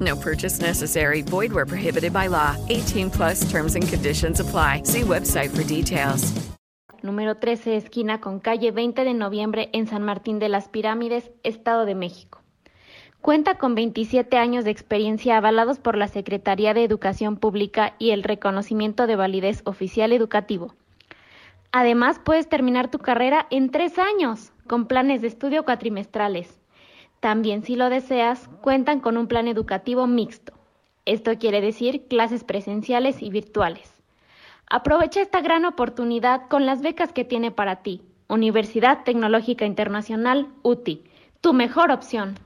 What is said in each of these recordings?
No purchase necessary. Void where prohibited by law. 18 plus terms and conditions apply. See website for details. Número 13, esquina con calle 20 de noviembre en San Martín de las Pirámides, Estado de México. Cuenta con 27 años de experiencia avalados por la Secretaría de Educación Pública y el reconocimiento de validez oficial educativo. Además, puedes terminar tu carrera en tres años, con planes de estudio cuatrimestrales. También, si lo deseas, cuentan con un plan educativo mixto. Esto quiere decir clases presenciales y virtuales. Aprovecha esta gran oportunidad con las becas que tiene para ti. Universidad Tecnológica Internacional UTI, tu mejor opción.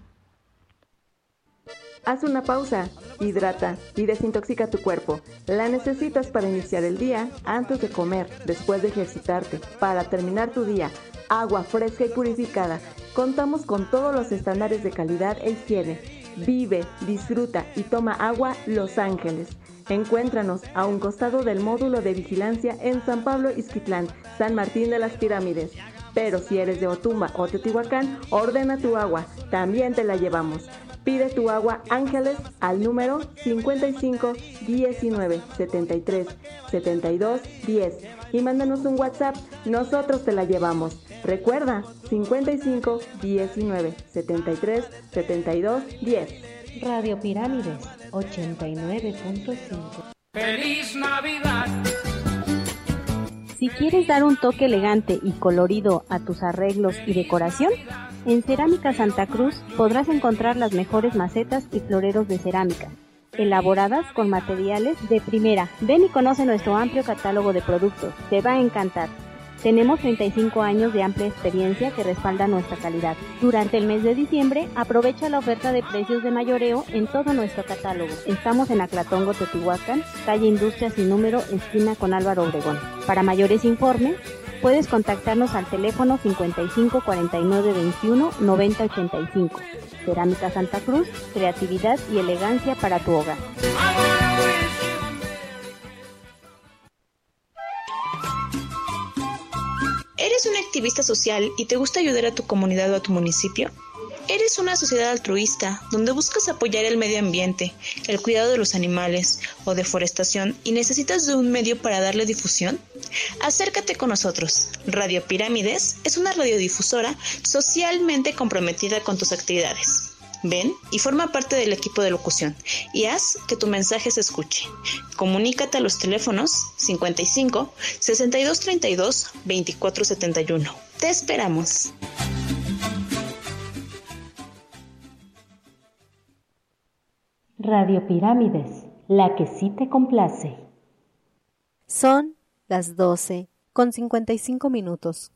Haz una pausa, hidrata y desintoxica tu cuerpo. La necesitas para iniciar el día, antes de comer, después de ejercitarte, para terminar tu día. Agua fresca y purificada. Contamos con todos los estándares de calidad e higiene. Vive, disfruta y toma agua Los Ángeles. Encuéntranos a un costado del módulo de vigilancia en San Pablo Izquitlán, San Martín de las Pirámides. Pero si eres de Otumba o Teotihuacán, ordena tu agua, también te la llevamos. Pide tu agua Ángeles al número 55 19 73 72 10 y mándanos un WhatsApp, nosotros te la llevamos. Recuerda 55 19 73 72 10. Radio Pirámides 89.5. ¡Feliz Navidad! Si quieres dar un toque elegante y colorido a tus arreglos y decoración, en Cerámica Santa Cruz podrás encontrar las mejores macetas y floreros de cerámica, elaboradas con materiales de primera. Ven y conoce nuestro amplio catálogo de productos, te va a encantar. Tenemos 35 años de amplia experiencia que respalda nuestra calidad. Durante el mes de diciembre, aprovecha la oferta de precios de mayoreo en todo nuestro catálogo. Estamos en Aclatongo, Teotihuacán, calle Industria sin número, esquina con Álvaro Obregón. Para mayores informes, puedes contactarnos al teléfono 55 49 21 90 85. Cerámica Santa Cruz, creatividad y elegancia para tu hogar. ¿Eres un activista social y te gusta ayudar a tu comunidad o a tu municipio? ¿Eres una sociedad altruista donde buscas apoyar el medio ambiente, el cuidado de los animales o deforestación y necesitas de un medio para darle difusión? Acércate con nosotros. Radio Pirámides es una radiodifusora socialmente comprometida con tus actividades. Ven y forma parte del equipo de locución y haz que tu mensaje se escuche. Comunícate a los teléfonos 55 62 32 24 71. Te esperamos. Radio Pirámides, la que sí te complace. Son las 12 con 55 minutos.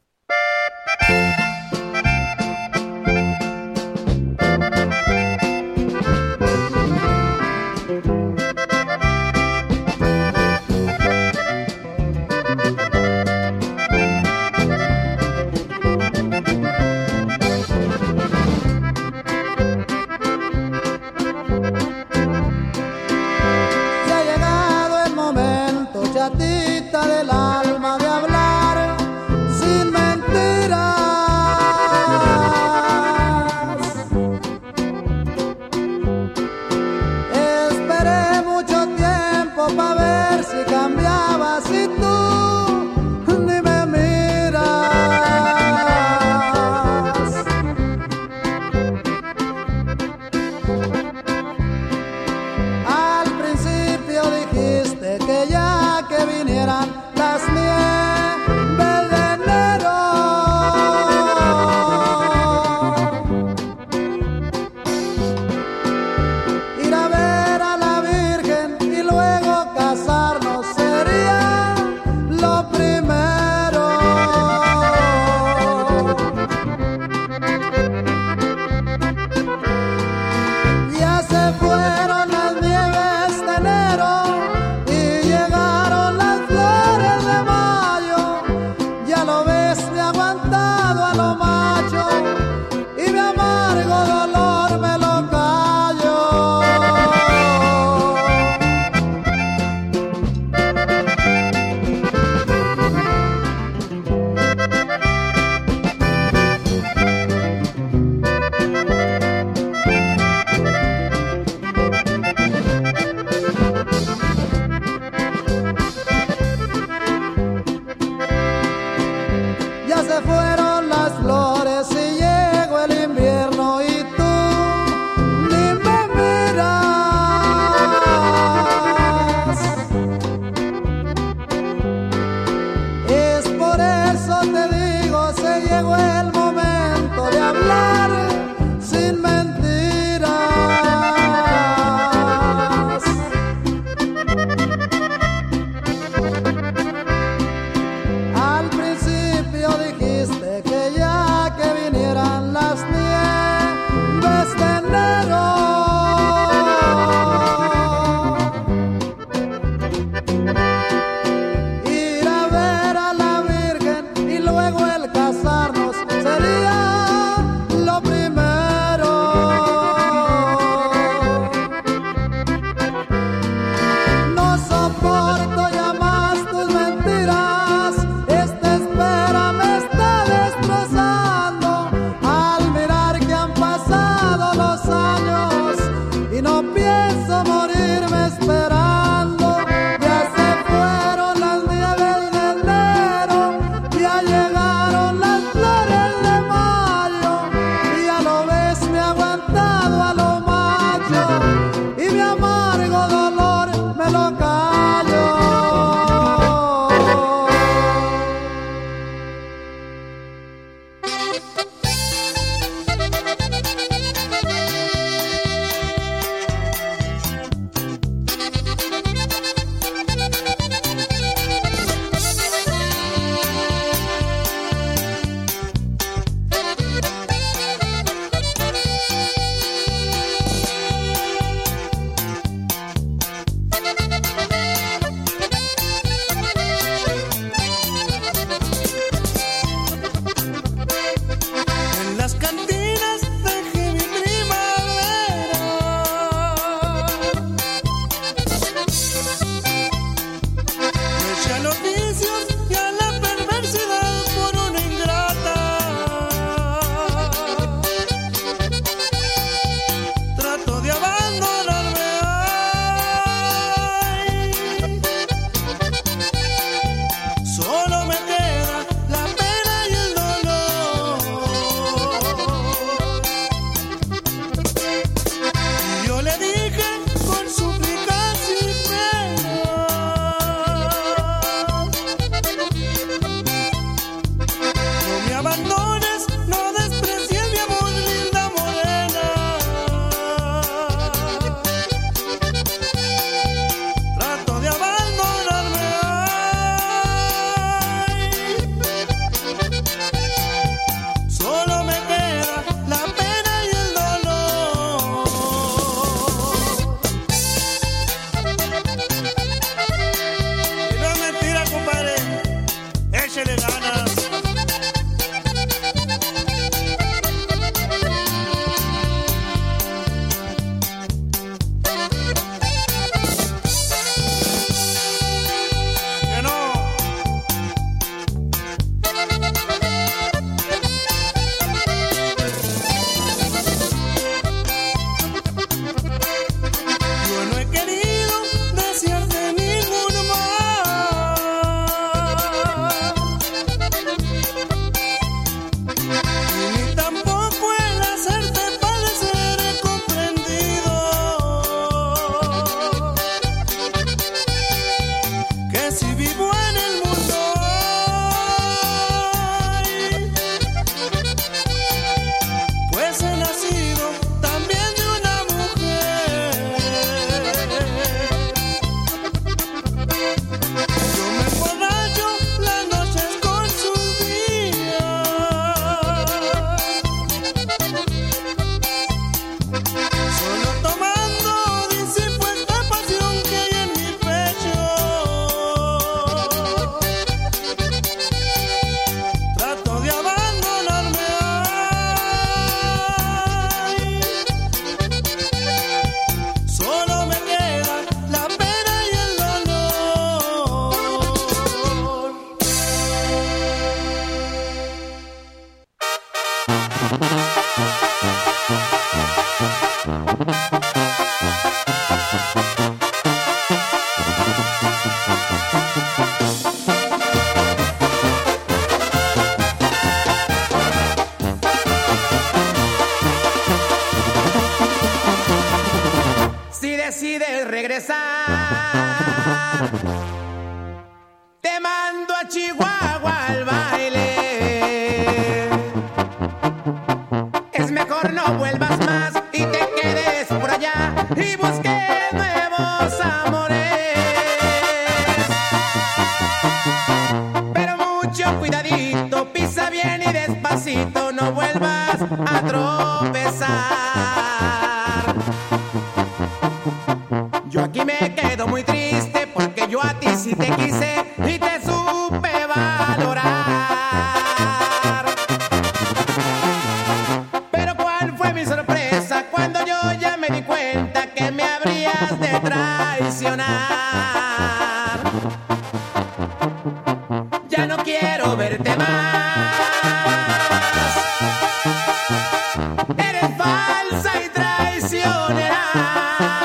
pasiones.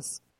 Cinco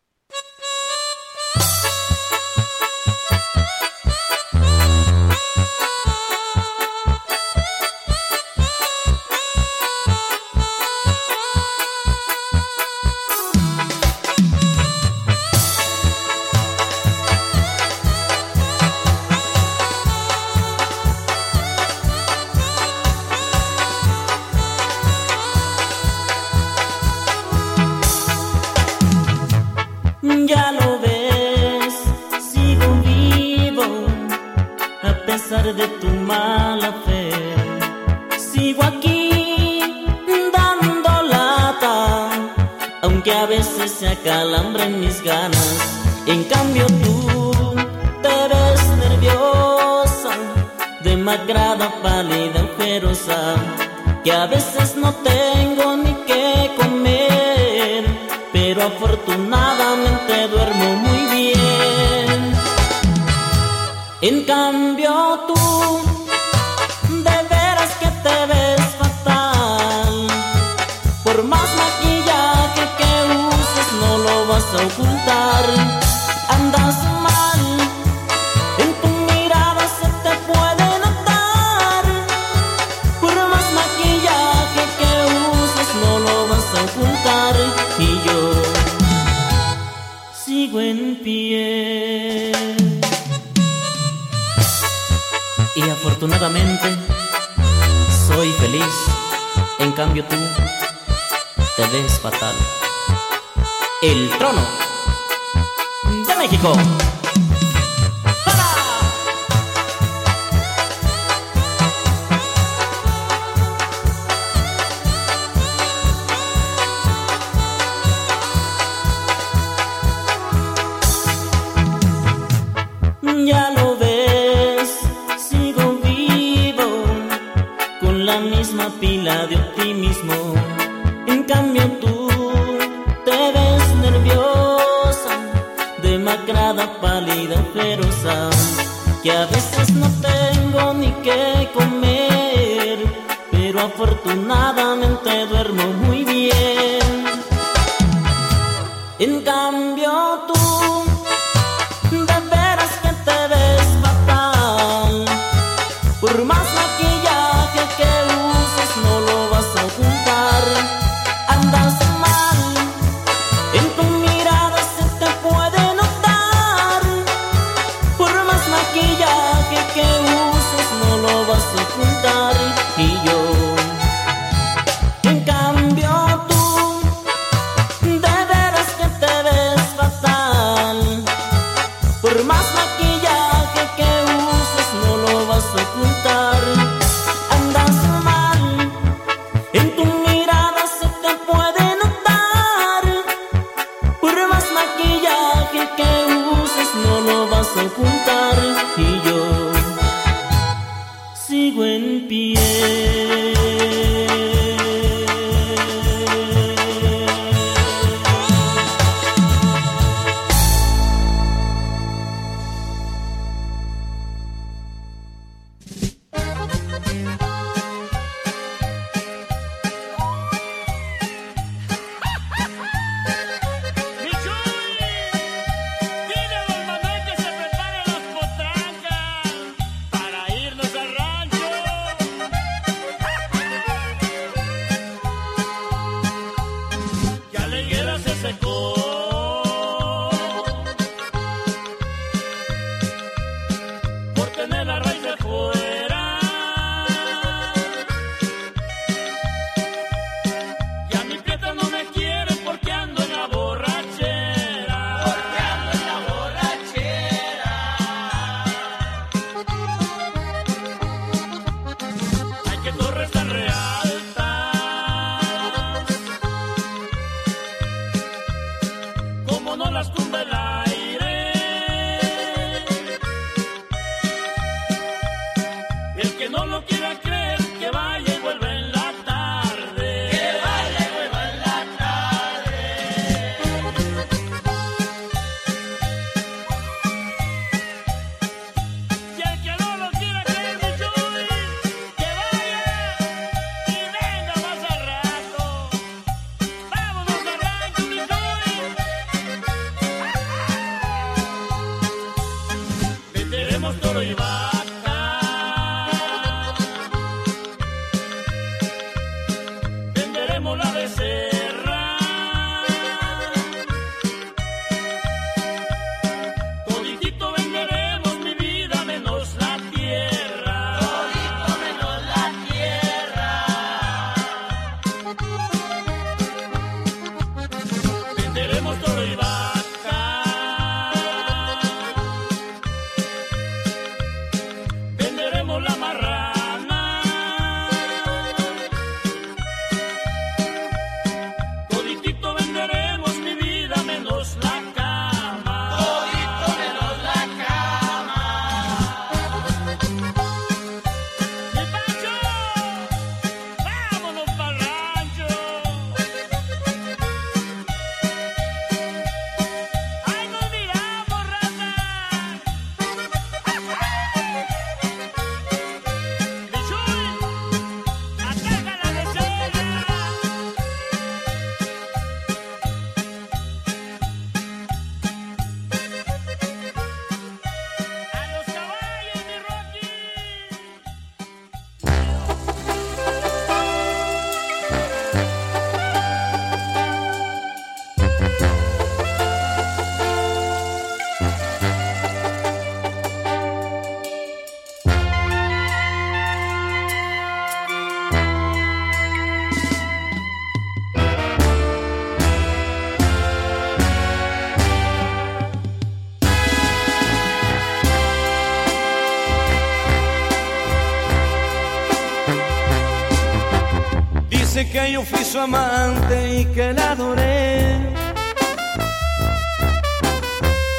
su amante y que la adoré.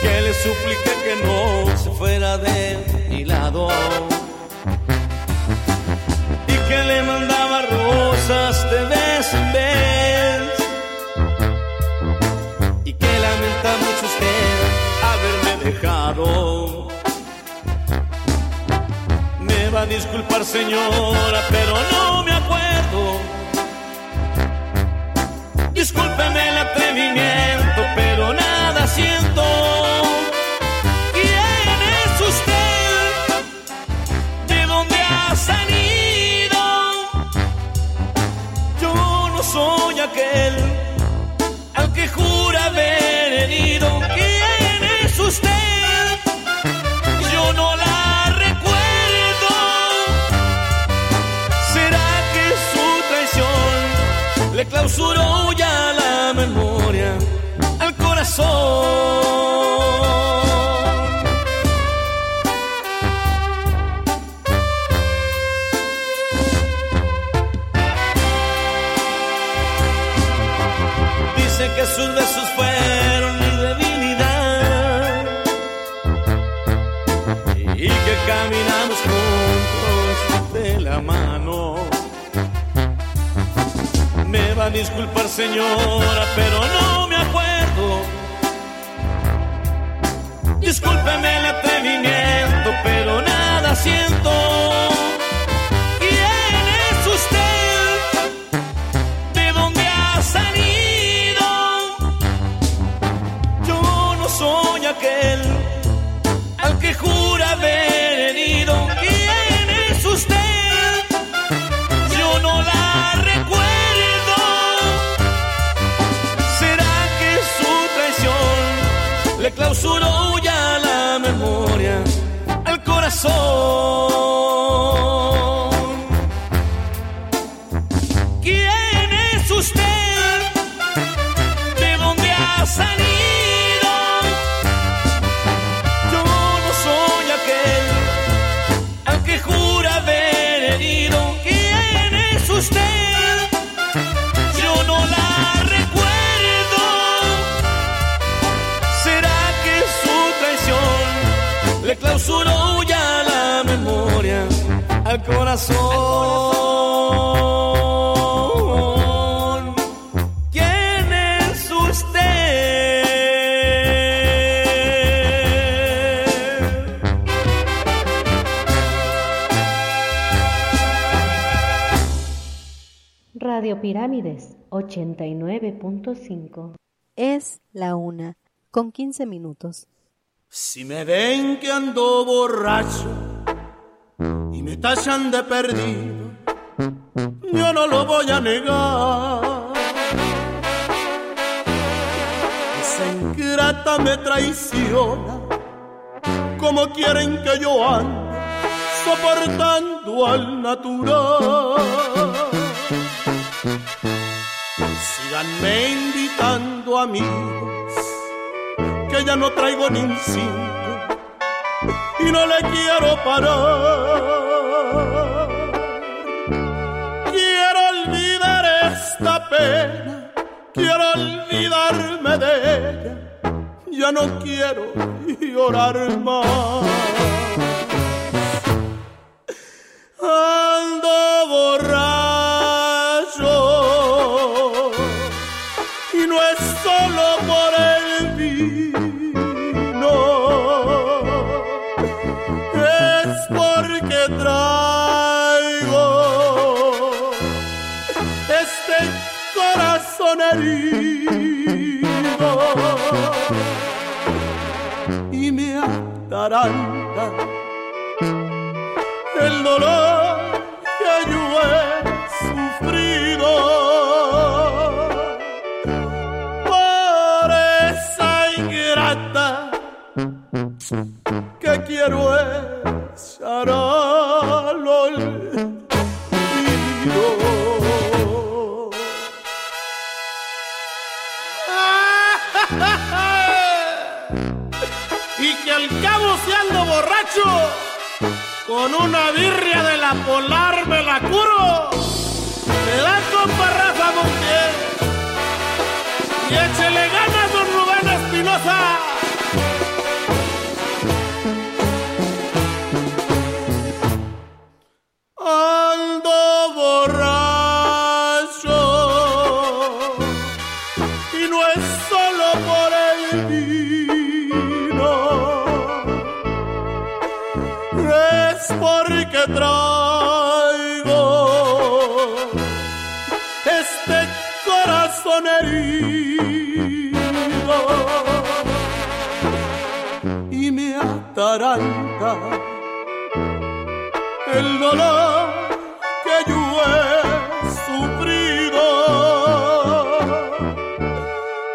Que le supliqué que no se fuera de mi lado. Y que le mandaba rosas de vez en vez. Y que lamenta mucho usted haberme dejado. Me va a disculpar señora, pero no me acuerdo Discúlpeme el atrevimiento, pero nada siento. ¿Quién es usted? ¿De dónde ha salido? Yo no soy aquel Dice que sus besos fueron mi debilidad y que caminamos juntos de la mano. Me va a disculpar señora, pero no me Radio Pirámides 89.5. Es la una, con 15 minutos. Si me ven que ando borracho y me tachan de perdido, yo no lo voy a negar. Esa ingrata me traiciona, como quieren que yo ande, soportando al natural. Síganme invitando amigos, que ya no traigo ni un cinco y no le quiero parar. Quiero olvidar esta pena, quiero olvidarme de ella, ya no quiero llorar más. Ando herido y me ataranta el dolor que yo he sufrido por esa ingrata que quiero echar al olvido. Al cabo si ando borracho, con una birria de la polar me la curo. Me da compa Rafa Montiel. Y échele ganas, don Rubén Espinosa. Ando es porque traigo este corazón herido. Y me ataranta el dolor que yo he sufrido.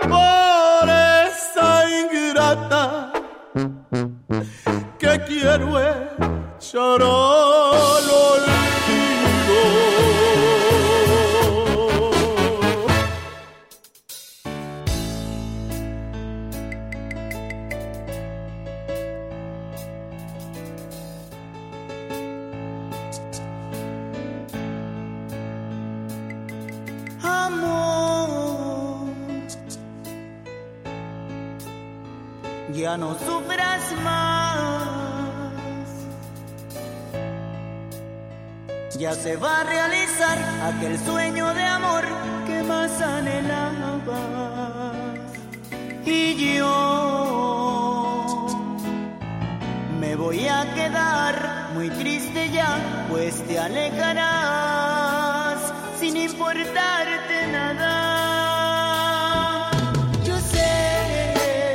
Por esa ingrata que quiero echar al olvido. Amor, ya no sufras más. Ya se va a realizar aquel sueño de amor que más anhelabas. Y yo me voy a quedar muy triste ya, pues te alejarás sin importarte nada. Yo sé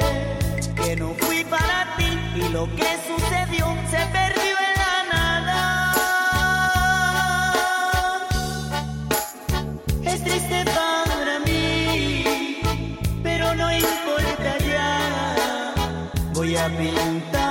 que no fui para ti y lo que sucedió se perdió Voy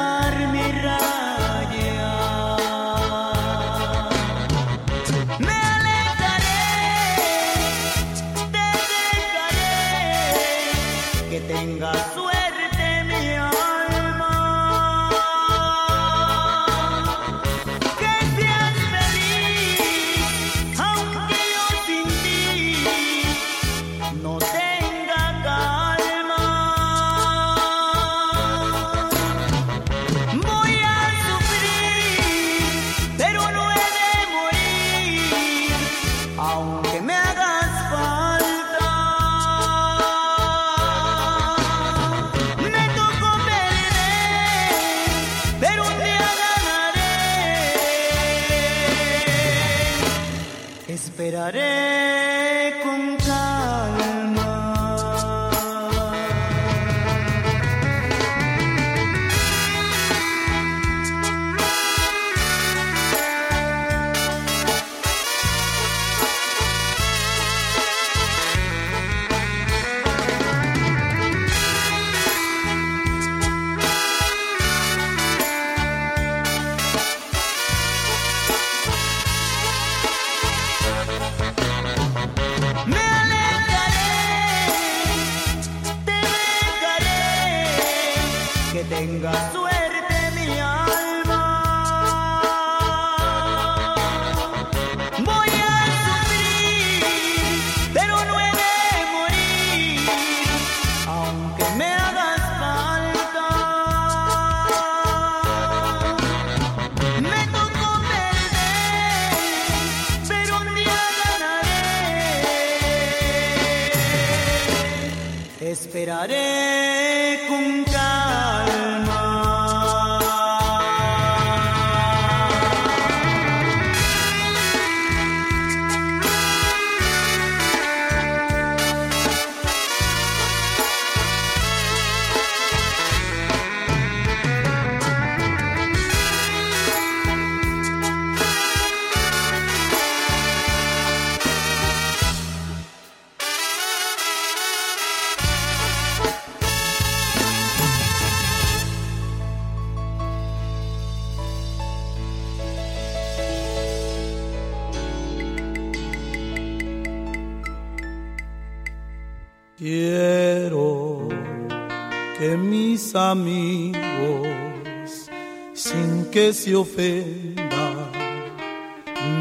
se ofenda,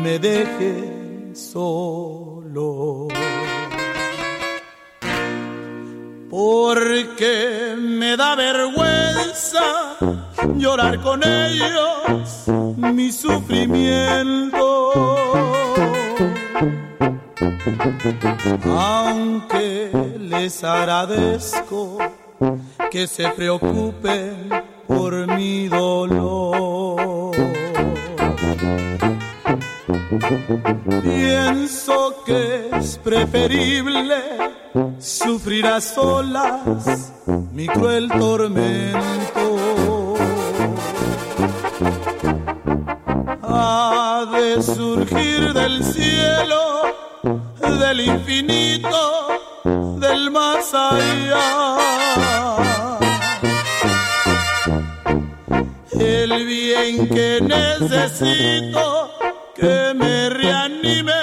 me deje solo. Porque me da vergüenza llorar con ellos mi sufrimiento. Aunque les agradezco que se preocupen por mi dolor. Pienso que es preferible sufrir a solas mi cruel tormento. Ha de surgir del cielo, del infinito, del más allá. El bien que necesito que me reanime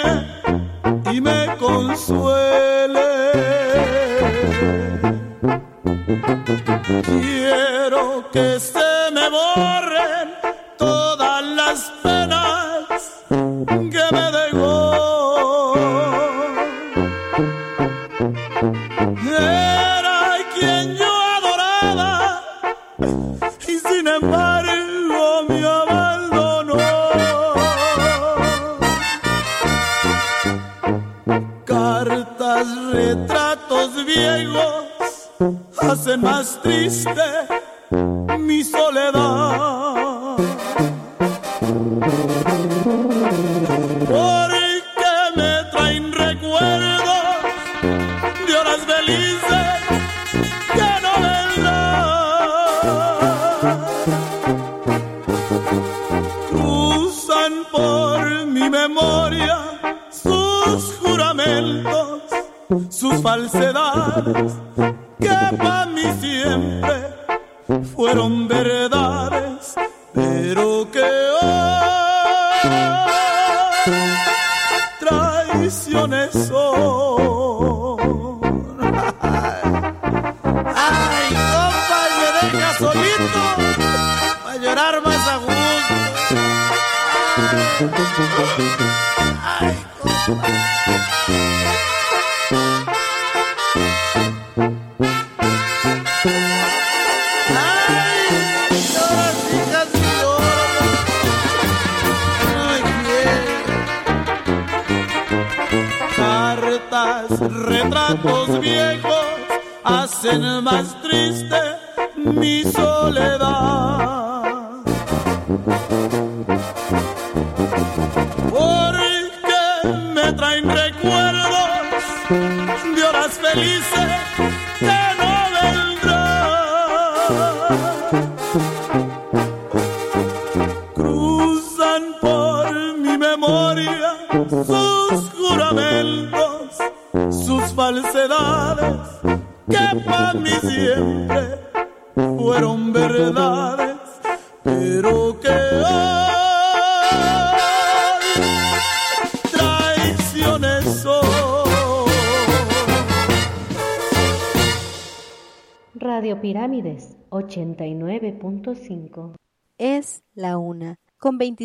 y me consuele. Quiero que se me borren todas las penas.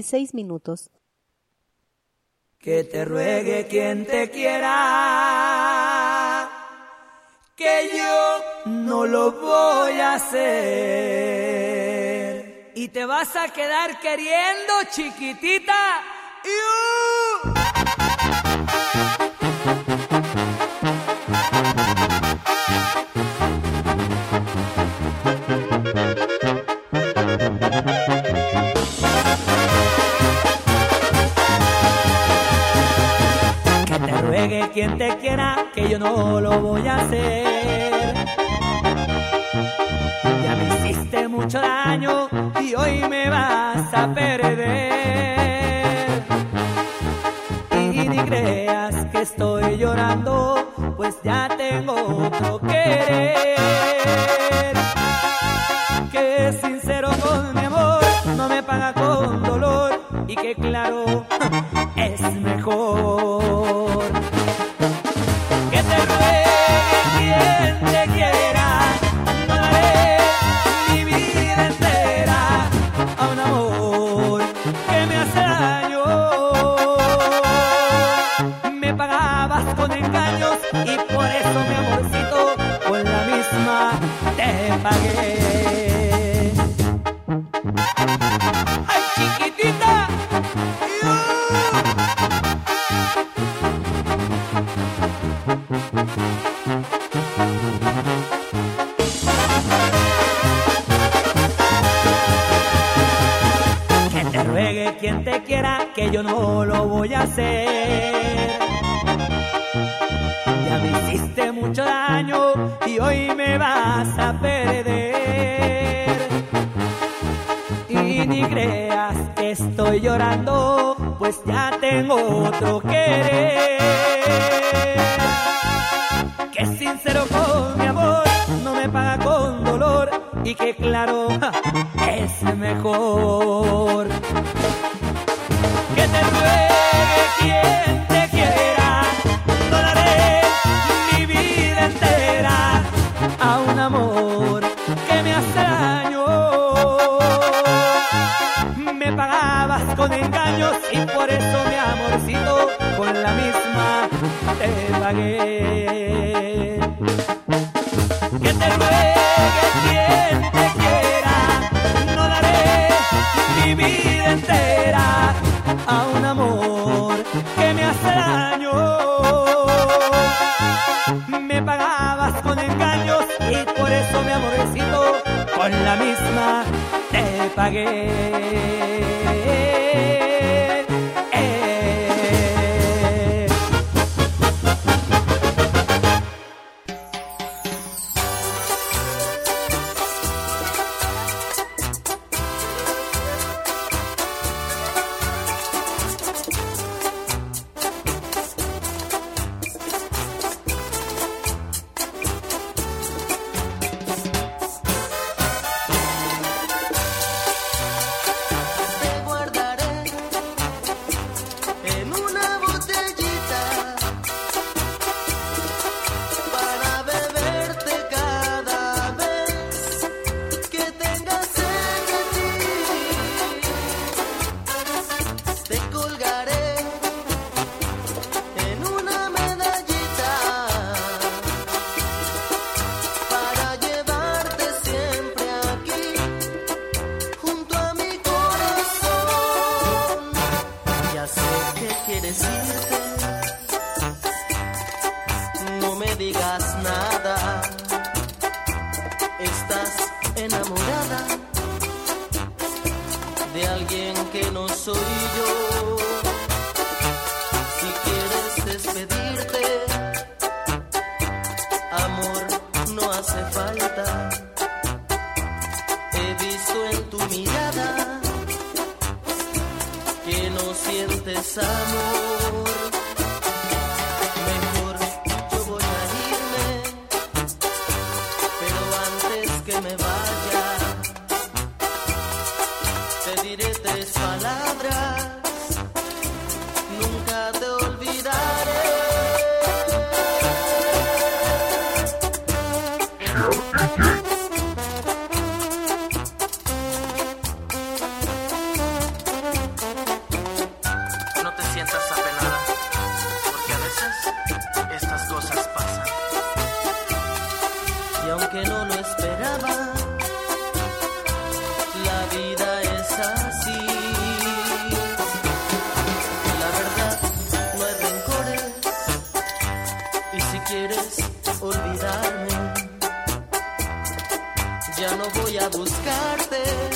16 minutos. Que te ruegue quien te quiera, que yo no lo voy a hacer. Y te vas a quedar queriendo, chiquitita. pagué. Buscarte.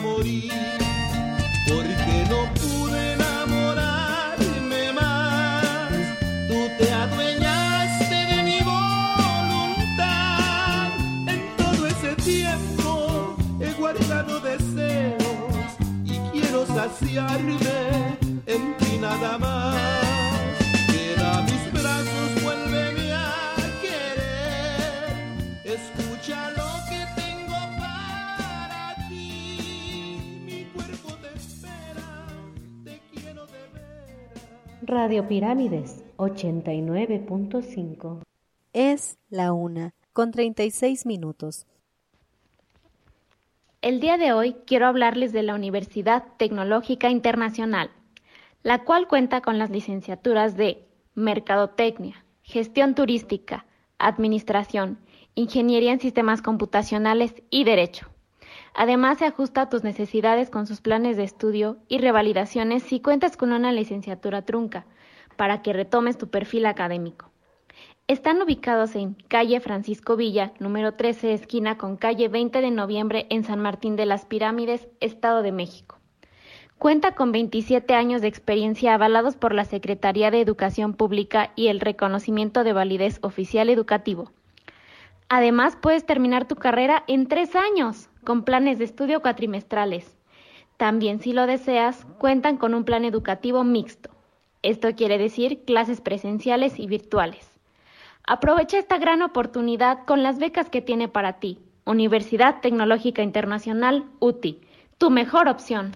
Morir. Porque no pude enamorarme más. Tú te adueñaste de mi voluntad. En todo ese tiempo he guardado deseos y quiero saciarme Radio Pirámides 89.5. Es la una, con 36 minutos. El día de hoy quiero hablarles de la Universidad Tecnológica Internacional, la cual cuenta con las licenciaturas de Mercadotecnia, Gestión Turística, Administración, Ingeniería en Sistemas Computacionales y Derecho. Además, se ajusta a tus necesidades con sus planes de estudio y revalidaciones si cuentas con una licenciatura trunca, para que retomes tu perfil académico. Están ubicados en calle Francisco Villa, número 13, esquina con calle 20 de noviembre en San Martín de las Pirámides, Estado de México. Cuenta con 27 años de experiencia avalados por la Secretaría de Educación Pública y el reconocimiento de validez oficial educativo. Además, puedes terminar tu carrera en tres años, con planes de estudio cuatrimestrales. También, si lo deseas, cuentan con un plan educativo mixto. Esto quiere decir clases presenciales y virtuales. Aprovecha esta gran oportunidad con las becas que tiene para ti. Universidad Tecnológica Internacional, UTI, tu mejor opción.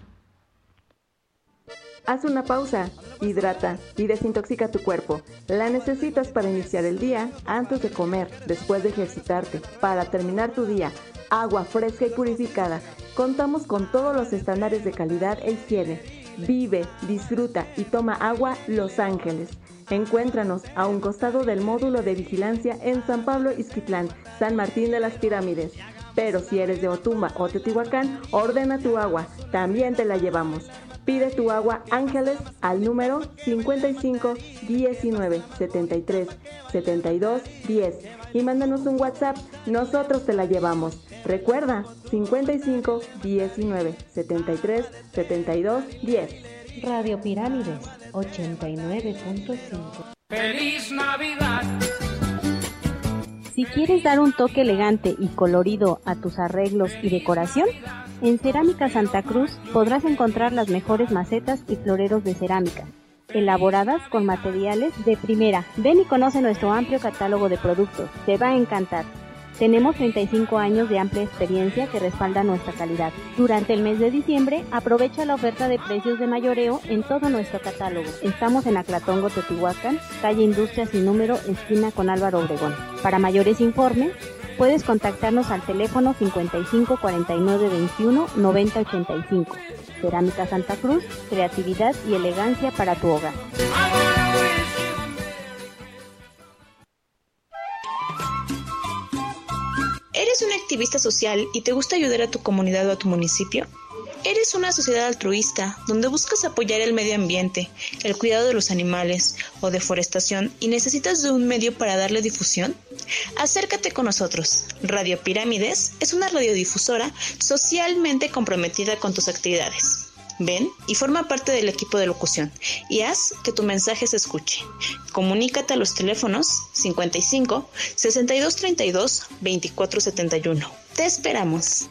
Haz una pausa, hidrata y desintoxica tu cuerpo. La necesitas para iniciar el día, antes de comer, después de ejercitarte, para terminar tu día. Agua fresca y purificada. Contamos con todos los estándares de calidad e higiene. Vive, disfruta y toma agua Los Ángeles. Encuéntranos a un costado del módulo de vigilancia en San Pablo Izquitlán, San Martín de las Pirámides. Pero si eres de Otumba o Teotihuacán, ordena tu agua, también te la llevamos. Pide tu agua Ángeles al número 55 19 73 72 10 y mándanos un WhatsApp, nosotros te la llevamos. Recuerda 55 19 73 72 10. Radio Pirámides 89.5. ¡Feliz Navidad! Si quieres dar un toque elegante y colorido a tus arreglos y decoración, en Cerámica Santa Cruz podrás encontrar las mejores macetas y floreros de cerámica. elaboradas con materiales de primera. Ven y conoce nuestro amplio catálogo de productos. Te va a encantar. Tenemos 35 años de amplia experiencia que respalda nuestra calidad. Durante el mes de diciembre, aprovecha la oferta de precios de mayoreo en todo nuestro catálogo. Estamos en Aclatongo, Teotihuacán, calle Industria sin número, esquina con Álvaro Obregón. Para mayores informes, puedes contactarnos al teléfono 55 49 21 90 85. Cerámica Santa Cruz, creatividad y elegancia para tu hogar. ¿Eres un activista social y te gusta ayudar a tu comunidad o a tu municipio? ¿Eres una sociedad altruista donde buscas apoyar el medio ambiente, el cuidado de los animales o deforestación y necesitas de un medio para darle difusión? Acércate con nosotros. Radio Pirámides es una radiodifusora socialmente comprometida con tus actividades. Ven y forma parte del equipo de locución y haz que tu mensaje se escuche. Comunícate a los teléfonos 55 62 32 24 71. Te esperamos.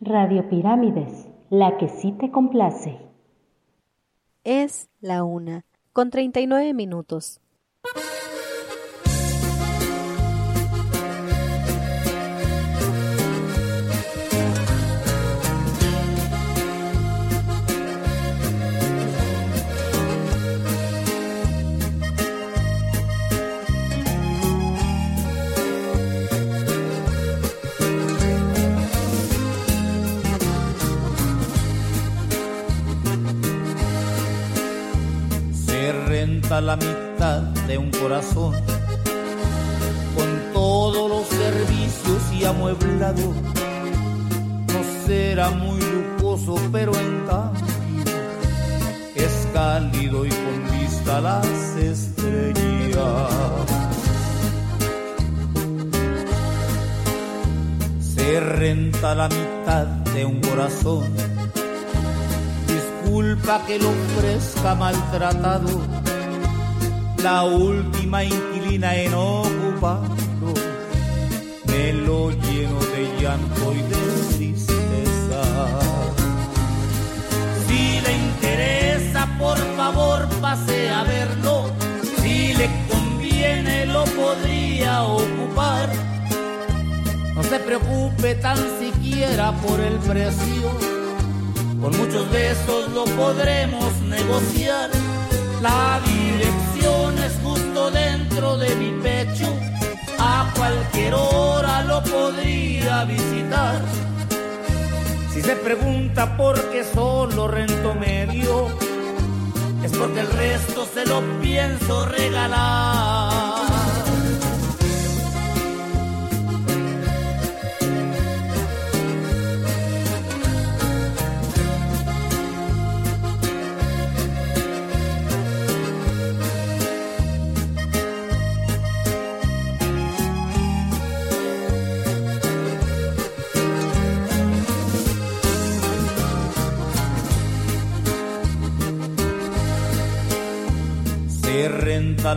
Radio Pirámides, la que sí te complace. Es la una, con 39 minutos. Renta la mitad de un corazón con todos los servicios y amueblado. No será muy lujoso, pero en cambio es cálido y con vista a las estrellas. Se renta la mitad de un corazón disculpa que lo ofrezca maltratado, la última inquilina en ocuparlo, me lo lleno de llanto y de tristeza. Si le interesa, por favor pase a verlo, si le conviene lo podría ocupar. No se preocupe tan siquiera por el precio con muchos besos lo podremos negociar. La dirección justo dentro de mi pecho. A cualquier hora lo podría visitar. Si se pregunta por qué solo rento medio, es porque el resto se lo pienso regalar.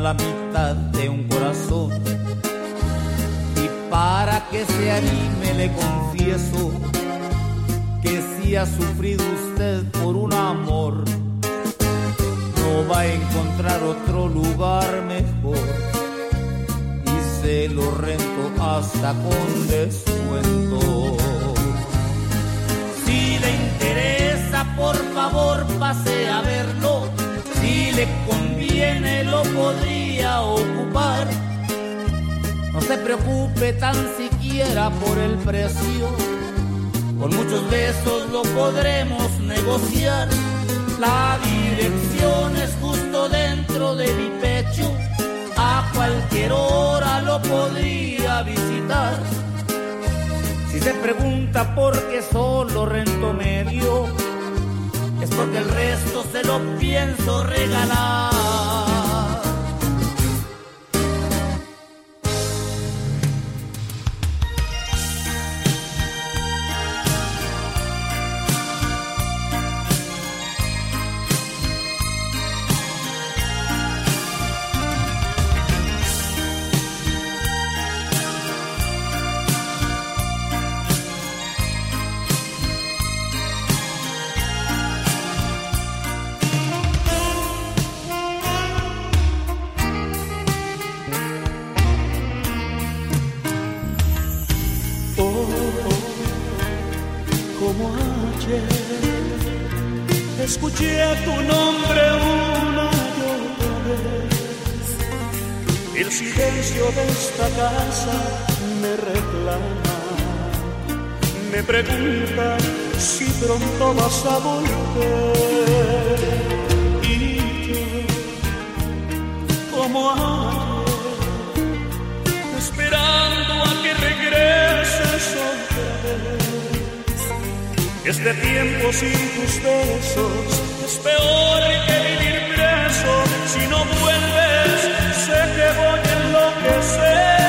La mitad de un corazón y para que se anime le confieso que si ha sufrido usted por un amor no va a encontrar otro lugar mejor y se lo rento hasta con descuento. Si le interesa, por favor pase a verlo. Si le conviene, lo podría ocupar. No se preocupe tan siquiera por el precio. Con muchos besos lo podremos negociar. La dirección es justo dentro de mi pecho. A cualquier hora lo podría visitar. Si se pregunta por qué solo rento medio, es porque el resto se lo pienso regalar. como ayer. Escuché tu nombre una y otra vez. El silencio de esta casa me reclama. Me pregunta si pronto vas a volver. Y yo, como ayer. Este tiempo sin tus es peor que vivir preso. Si no vuelves, sé que voy a enloquecer.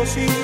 imposible.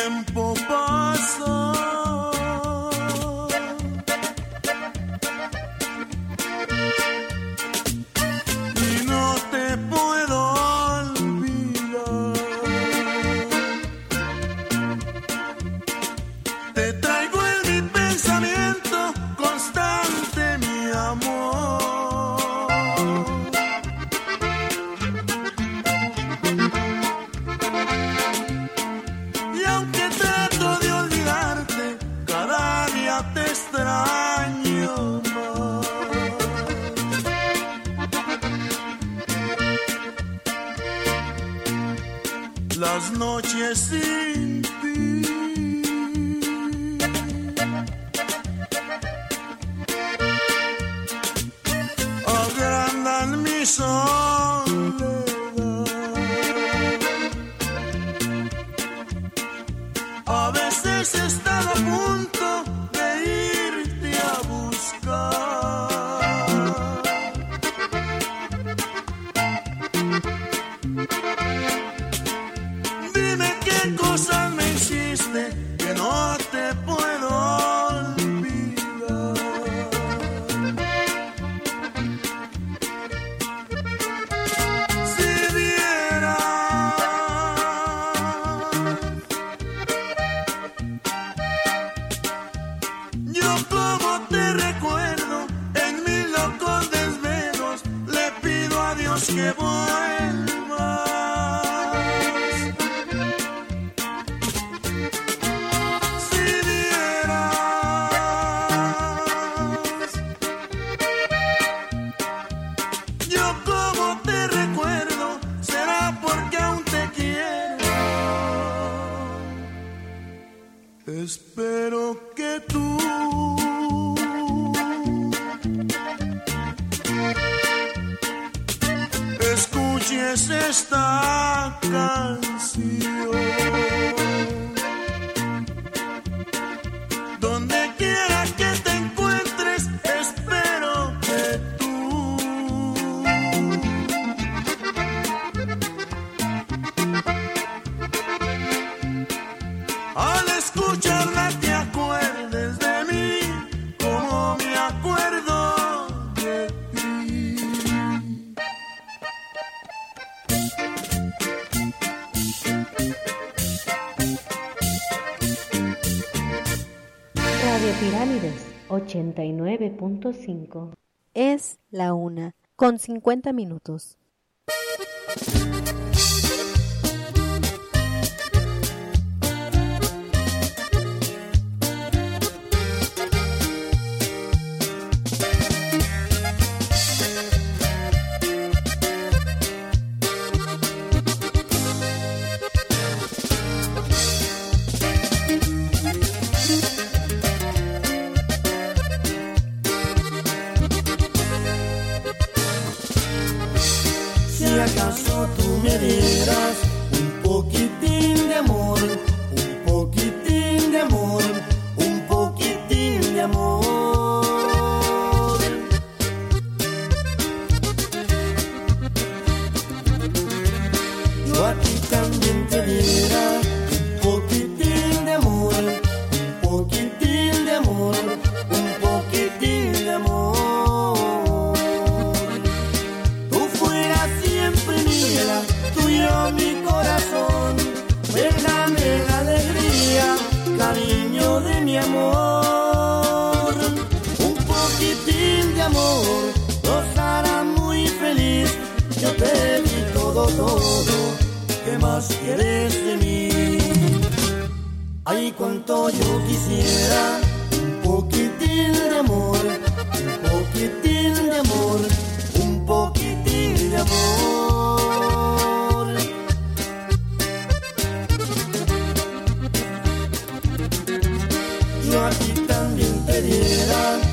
tiempo. 105. Es la una, con 50 minutos. todo, ¿qué más quieres de mí? Ay, cuánto yo quisiera un poquitín de amor, un poquitín de amor, un poquitín de amor. Yo aquí también te diera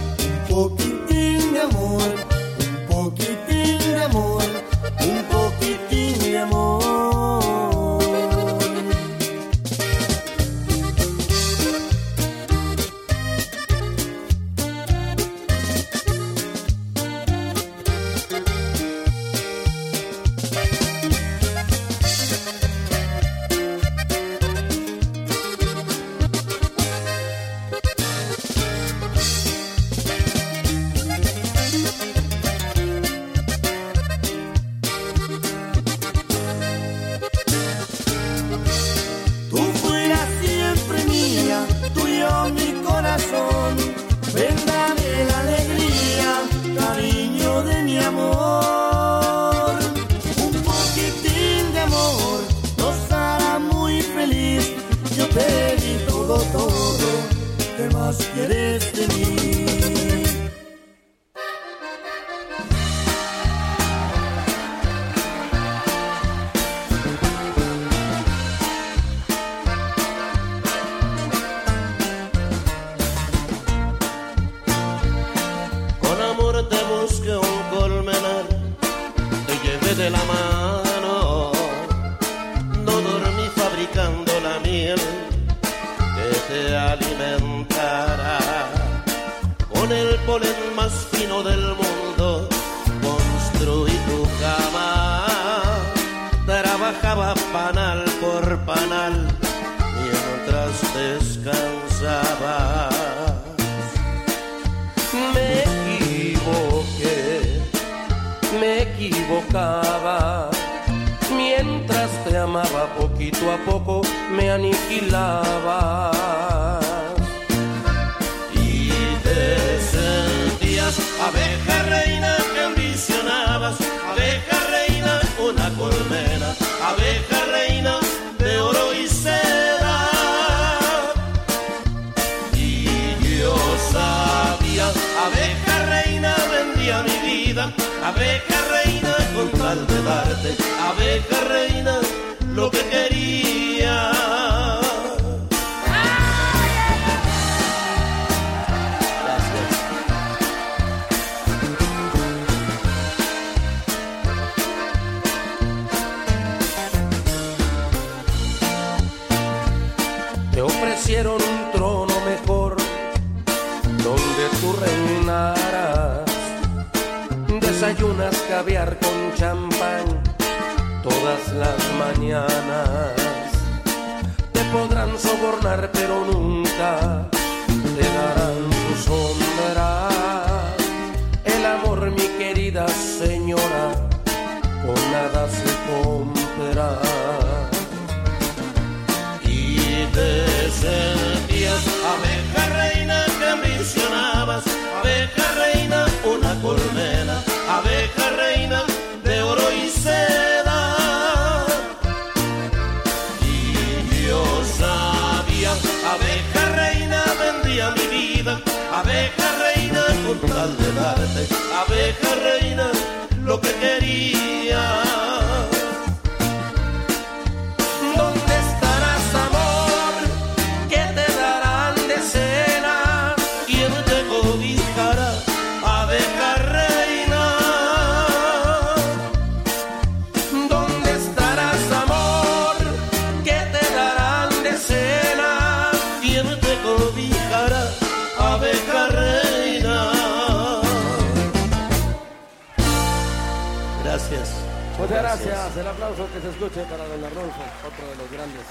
aplauso que se escuche para don Arnulfo, otro de los grandes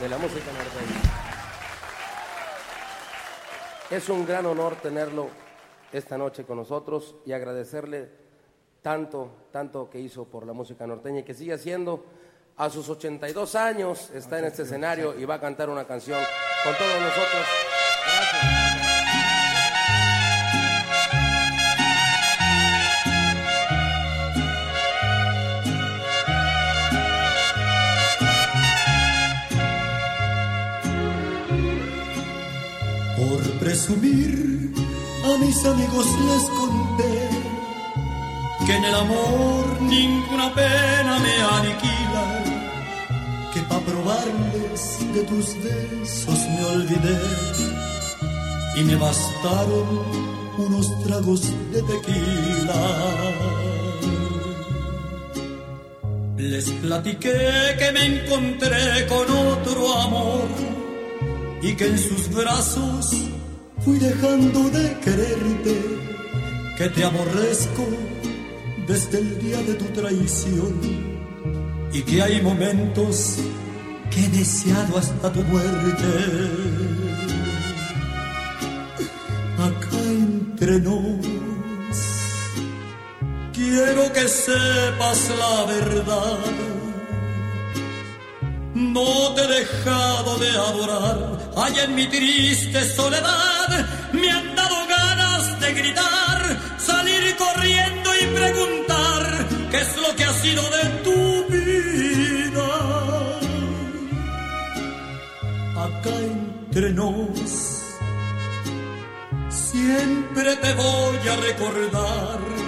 de la música norteña. Es un gran honor tenerlo esta noche con nosotros y agradecerle tanto, tanto que hizo por la música norteña y que sigue haciendo. A sus 82 años está en este escenario y va a cantar una canción con todos nosotros. Por presumir, a mis amigos les conté que en el amor ninguna pena me aniquila, que pa' probarles de tus besos me olvidé y me bastaron unos tragos de tequila. Les platiqué que me encontré con otro amor y que en sus brazos fui dejando de quererte, que te aborrezco desde el día de tu traición y que hay momentos que he deseado hasta tu muerte. Acá entre nos, quiero que sepas la verdad. No te he dejado de adorar, allá en mi triste soledad me han dado ganas de gritar, salir corriendo y preguntar qué es lo que ha sido de tu vida. Acá entre nos, siempre te voy a recordar.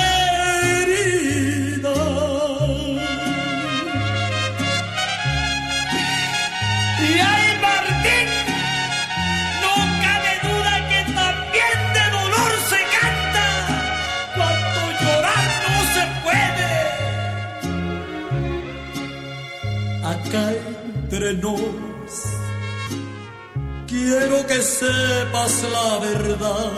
entre nos. Quiero que sepas la verdad.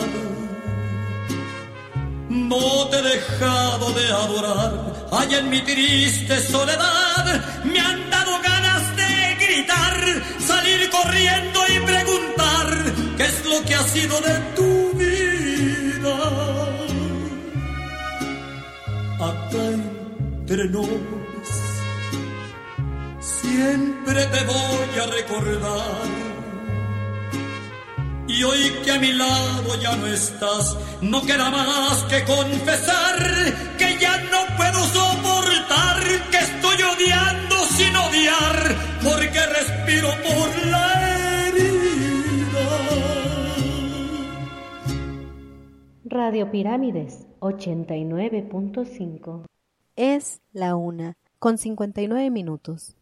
No te he dejado de adorar. Allá en mi triste soledad me han dado ganas de gritar, salir corriendo y preguntar qué es lo que ha sido de tu vida. Acá entre siempre te voy a recordar. Y hoy que a mi lado ya no estás, no queda más que confesar que ya no puedo soportar, que estoy odiando sin odiar, porque respiro por la herida. Radio Pirámides 89.5 Es la una, con 59 minutos.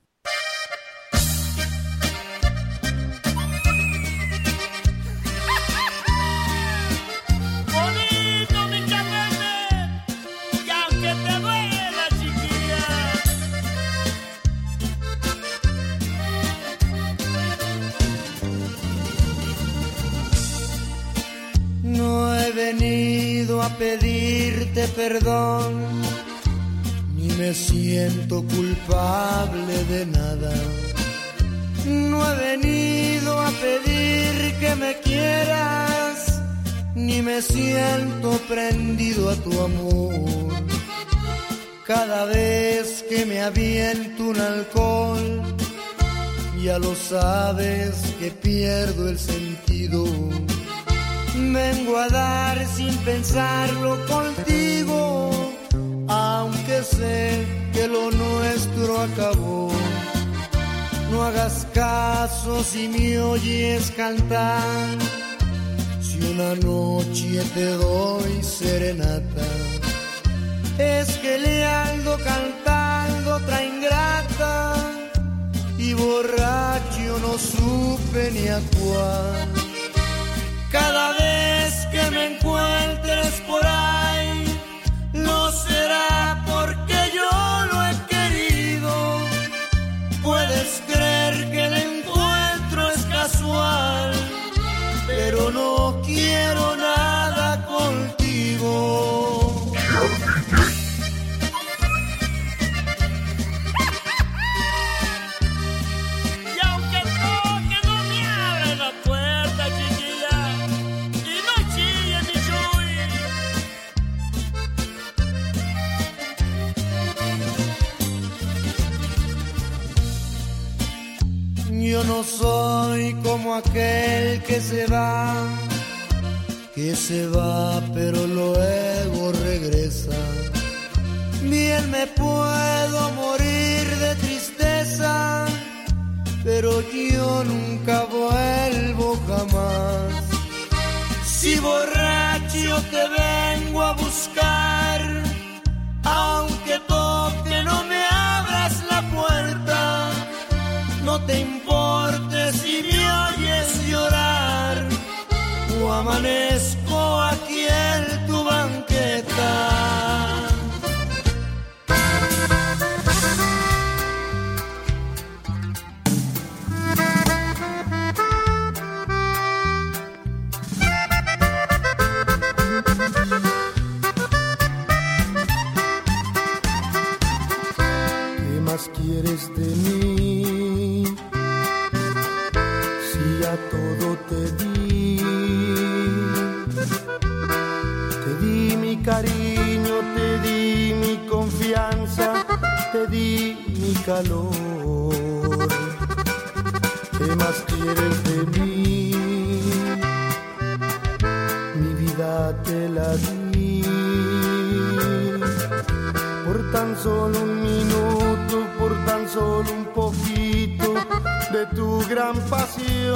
Perdón, ni me siento culpable de nada. No he venido a pedir que me quieras, ni me siento prendido a tu amor. Cada vez que me aviento un alcohol, ya lo sabes que pierdo el sentido. Vengo a dar sin pensarlo contigo, que lo nuestro acabó. No hagas caso si me oyes cantar, si una noche te doy serenata. Es que le ando cantando otra ingrata y borracho no supe ni actuar. Cada vez que me encuentres por ahí, no será no soy como aquel que se va, que se va pero luego regresa. Bien me puedo morir de tristeza, pero yo nunca vuelvo jamás. Si borracho te vengo a buscar, aunque toque no me amanezco aquí en tu banqueta. ¿Qué más quieres de mí? Cariño, te di mi confianza, te di mi calor. ¿Qué más quieres de mí? Mi vida te la di por tan solo un minuto, por tan solo un poquito de tu gran pasión.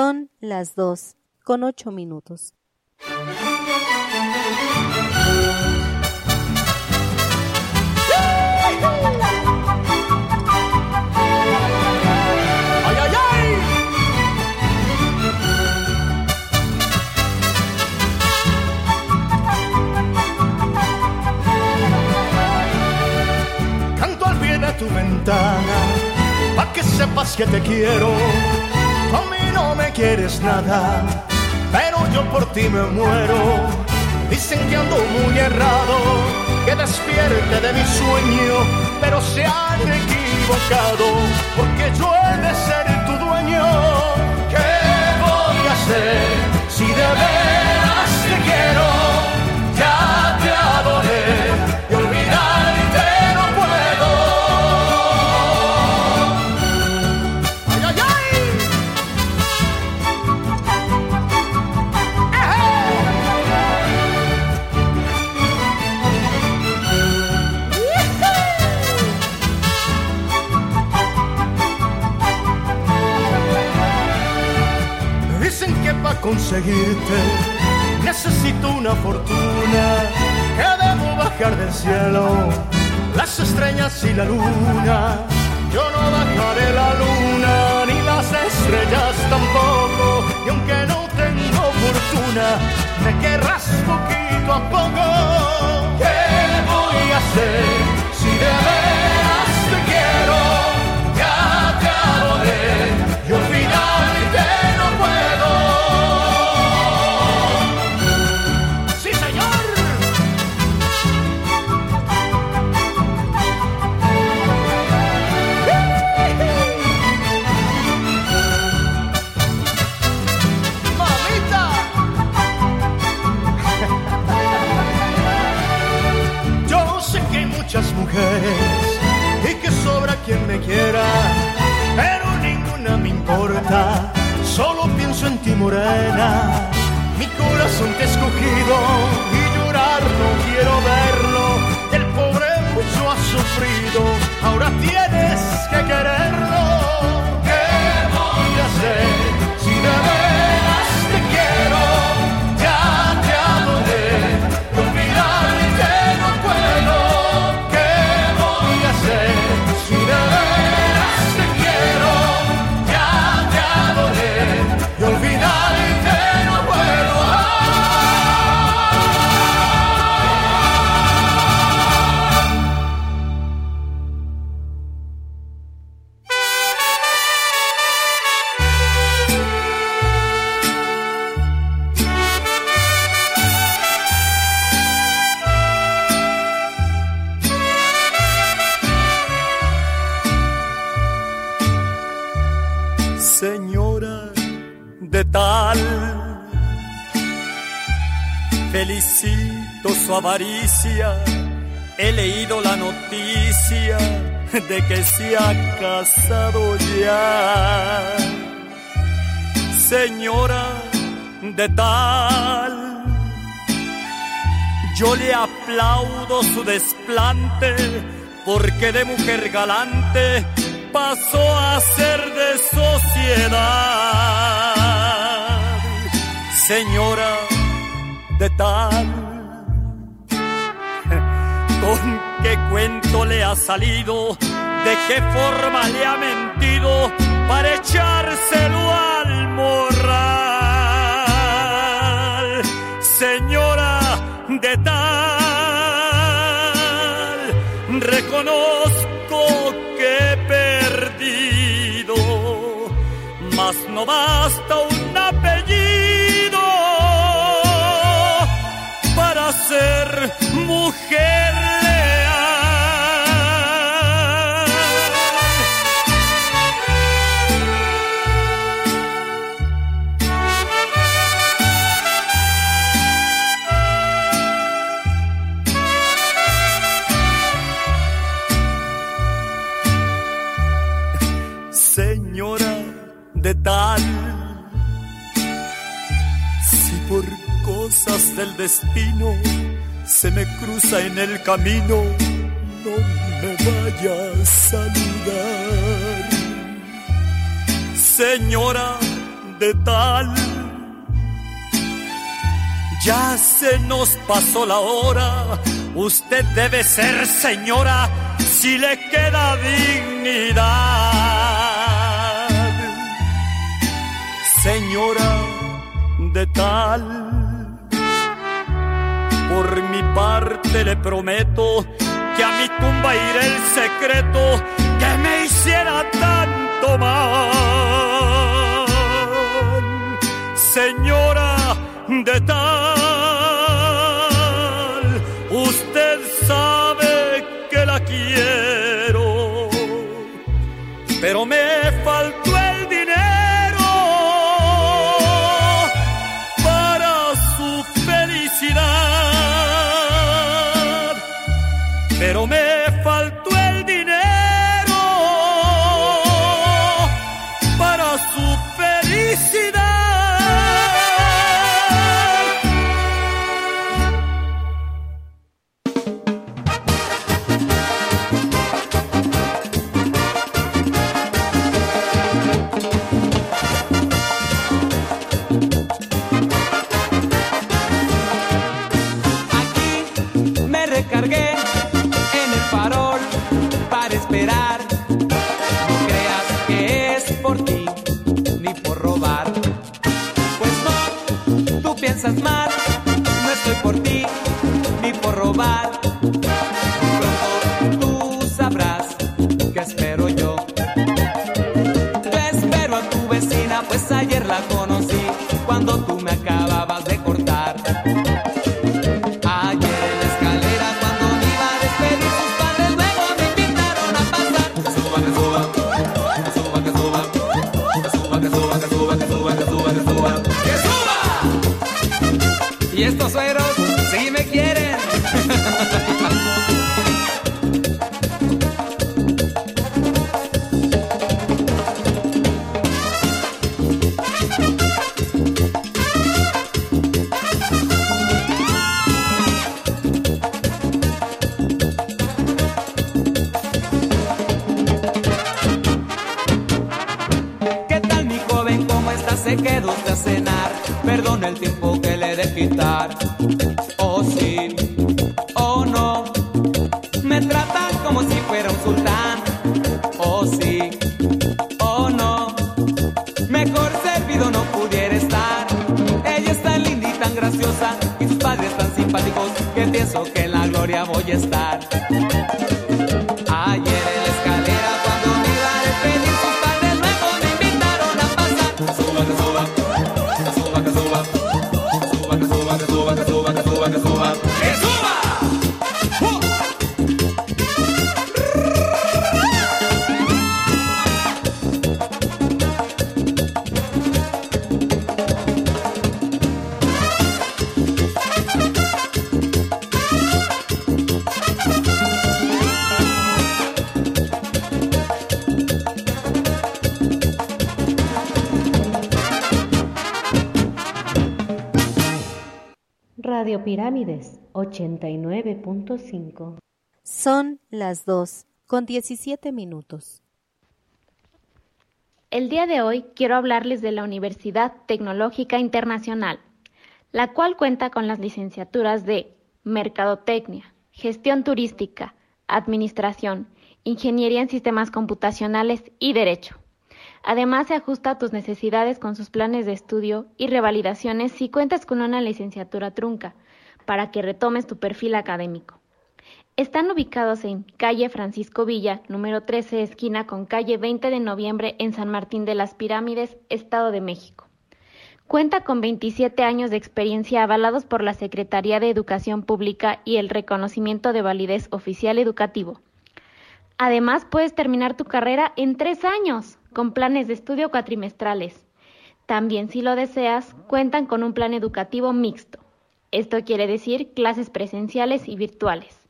Son las 2 con 8 minutos. Canto al bien a tu ventana, pa' que sepas que te quiero no me quieres nada, pero yo por ti me muero. Dicen que ando muy errado, que despierte de mi sueño, pero se han equivocado, porque yo he de ser tu dueño. ¿Qué voy a hacer si de ver. Conseguirte. Necesito una fortuna que debo bajar del cielo, las estrellas y la luna. Yo no bajaré la luna ni las estrellas tampoco, y aunque no tengo fortuna, me querrás poquito a poco. ¿Qué voy a hacer si de quien me quiera, pero ninguna me importa. Solo pienso en ti, morena. Mi corazón te ha escogido y llorar no quiero verlo. El pobre mucho ha sufrido, ahora tienes que quererlo. Felicito su avaricia, he leído la noticia de que se ha casado ya. Señora de tal, yo le aplaudo su desplante porque de mujer galante pasó a ser de sociedad. Señora de tal, ¿con qué cuento le ha salido? ¿De qué forma le ha mentido para echárselo al morral? Señora de tal, reconozco que he perdido, mas no basta Señora de tal, si por cosas del destino se me cruza en el camino, no me vaya a saludar. Señora de tal, ya se nos pasó la hora, usted debe ser señora si le queda dignidad. Señora de tal, por mi parte le prometo que a mi tumba iré el secreto que me hiciera tanto mal. Señora de tal, Esto es Pirámides 89.5. Son las 2 con 17 minutos. El día de hoy quiero hablarles de la Universidad Tecnológica Internacional, la cual cuenta con las licenciaturas de Mercadotecnia, Gestión Turística, Administración, Ingeniería en Sistemas Computacionales y Derecho. Además, se ajusta a tus necesidades con sus planes de estudio y revalidaciones si cuentas con una licenciatura trunca, para que retomes tu perfil académico. Están ubicados en calle Francisco Villa, número 13, esquina con calle 20 de noviembre en San Martín de las Pirámides, Estado de México. Cuenta con 27 años de experiencia avalados por la Secretaría de Educación Pública y el reconocimiento de validez oficial educativo. Además, puedes terminar tu carrera en tres años, con planes de estudio cuatrimestrales. También, si lo deseas, cuentan con un plan educativo mixto. Esto quiere decir clases presenciales y virtuales.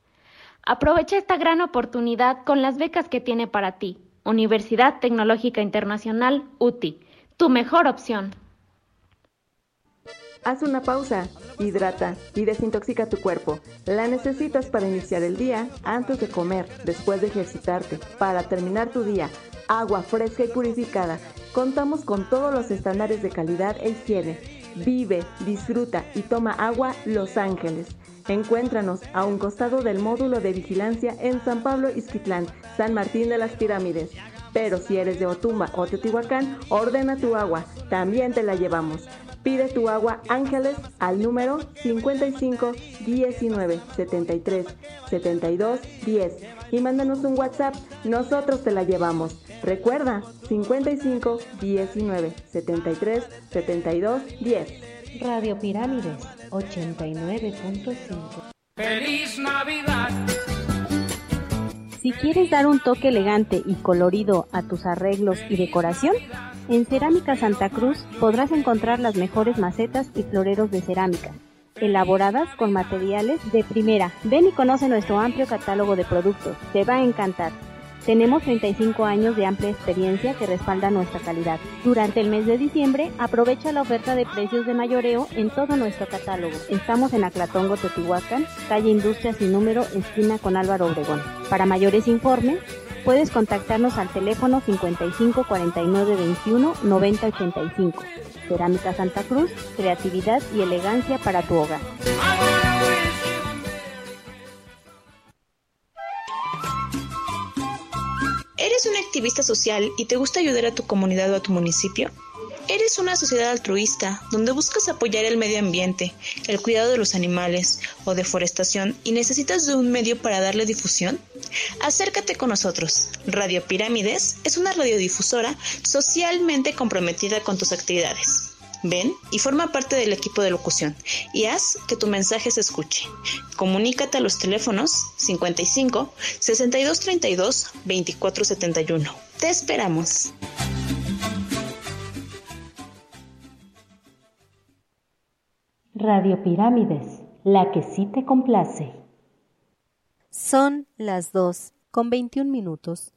Aprovecha esta gran oportunidad con las becas que tiene para ti. Universidad Tecnológica Internacional, UTI, tu mejor opción. Haz una pausa, hidrata y desintoxica tu cuerpo. La necesitas para iniciar el día, antes de comer, después de ejercitarte, para terminar tu día. Agua fresca y purificada. Contamos con todos los estándares de calidad e higiene. Vive, disfruta y toma agua Los Ángeles. Encuéntranos a un costado del módulo de vigilancia en San Pablo Izquitlán, San Martín de las Pirámides. Pero si eres de Otumba o Teotihuacán, ordena tu agua, también te la llevamos. Pide tu agua Ángeles al número 55 19 73 72 10 y mándanos un WhatsApp, nosotros te la llevamos. Recuerda 55 19 73 72 10. Radio Pirámides 89.5. ¡Feliz Navidad! Si quieres dar un toque elegante y colorido a tus arreglos y decoración, en Cerámica Santa Cruz podrás encontrar las mejores macetas y floreros de cerámica, elaboradas con materiales de primera. Ven y conoce nuestro amplio catálogo de productos, te va a encantar. Tenemos 35 años de amplia experiencia que respalda nuestra calidad. Durante el mes de diciembre, aprovecha la oferta de precios de mayoreo en todo nuestro catálogo. Estamos en Aclatongo, Teotihuacán, calle Industria sin número, esquina con Álvaro Obregón. Para mayores informes, puedes contactarnos al teléfono 55 49 21 90 85. Cerámica Santa Cruz, creatividad y elegancia para tu hogar. Activista social y te gusta ayudar a tu comunidad o a tu municipio? Eres una sociedad altruista donde buscas apoyar el medio ambiente, el cuidado de los animales o deforestación y necesitas de un medio para darle difusión? Acércate con nosotros. Radio Pirámides es una radiodifusora socialmente comprometida con tus actividades. Ven y forma parte del equipo de locución y haz que tu mensaje se escuche. Comunícate a los teléfonos 55 62 32 24 71. Te esperamos. Radio Pirámides, la que sí te complace. Son las 2 con 21 minutos.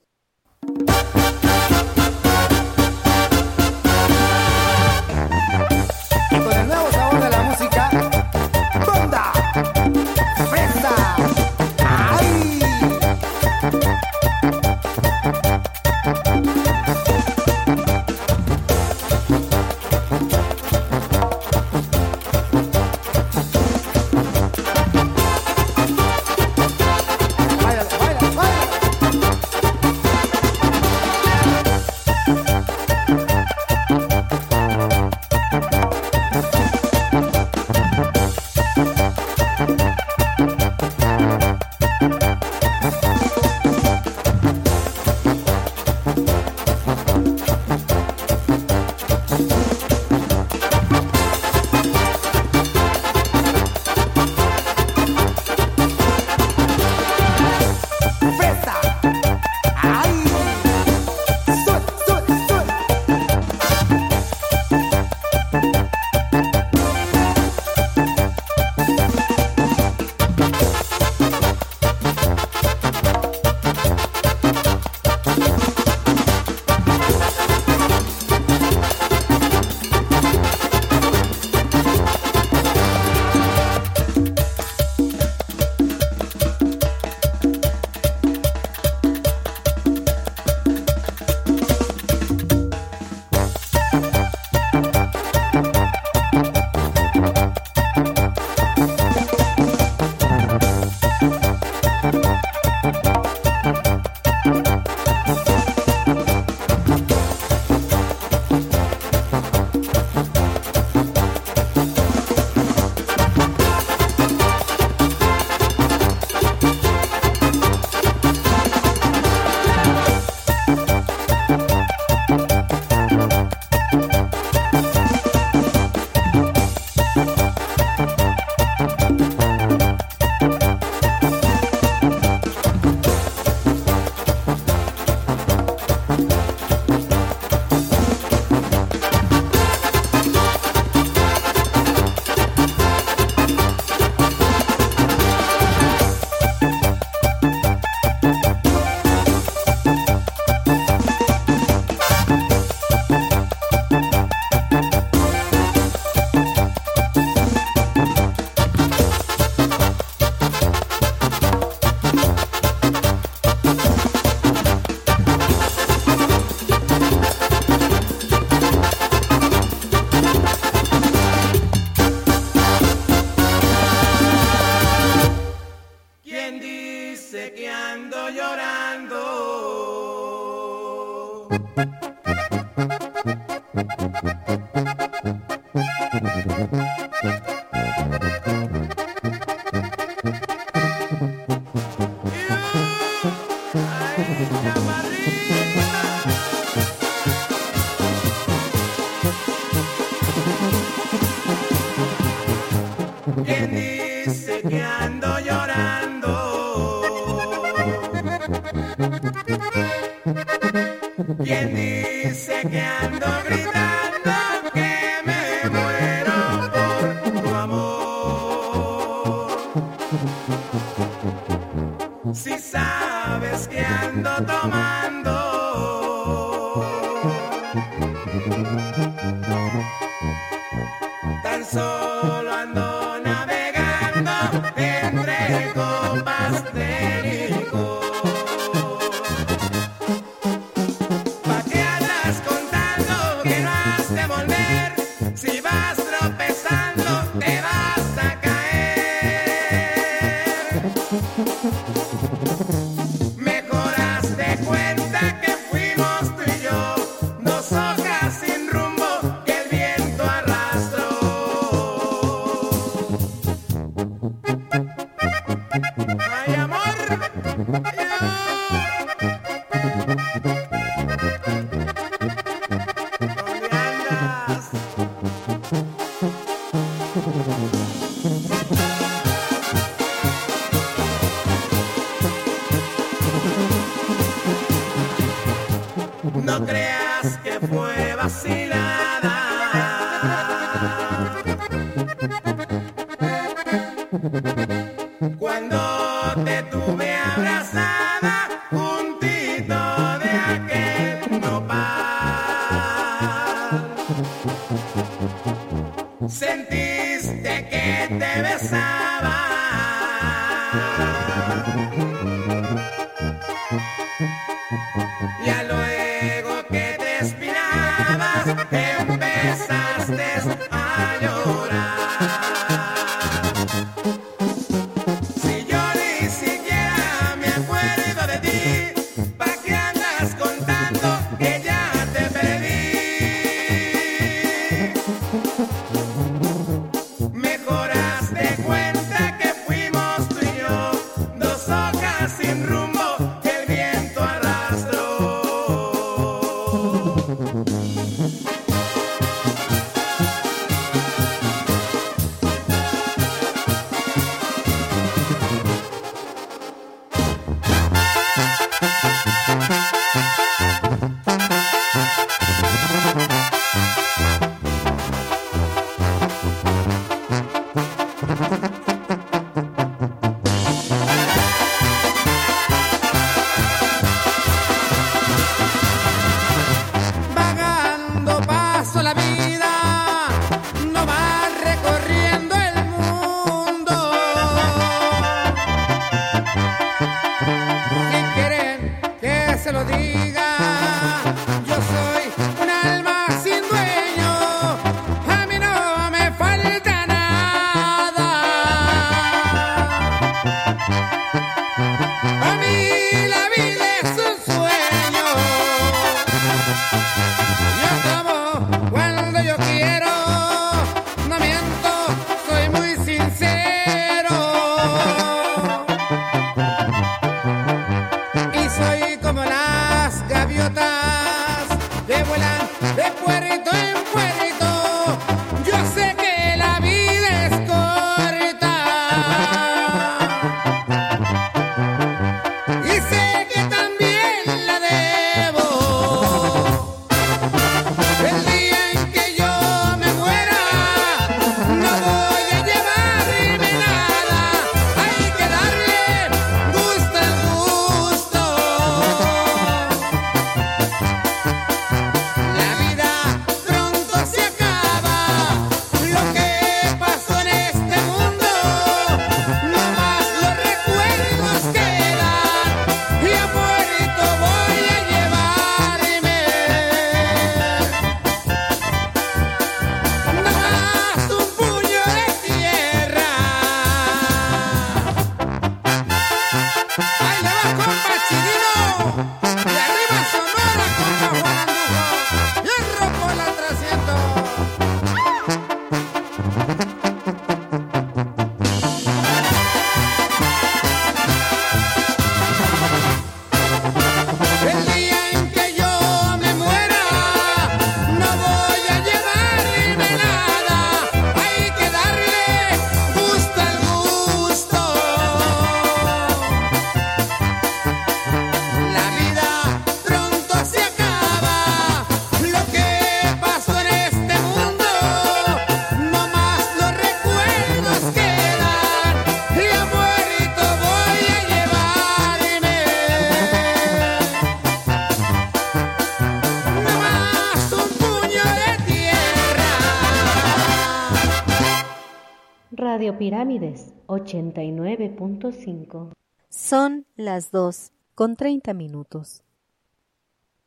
Son las dos con treinta minutos.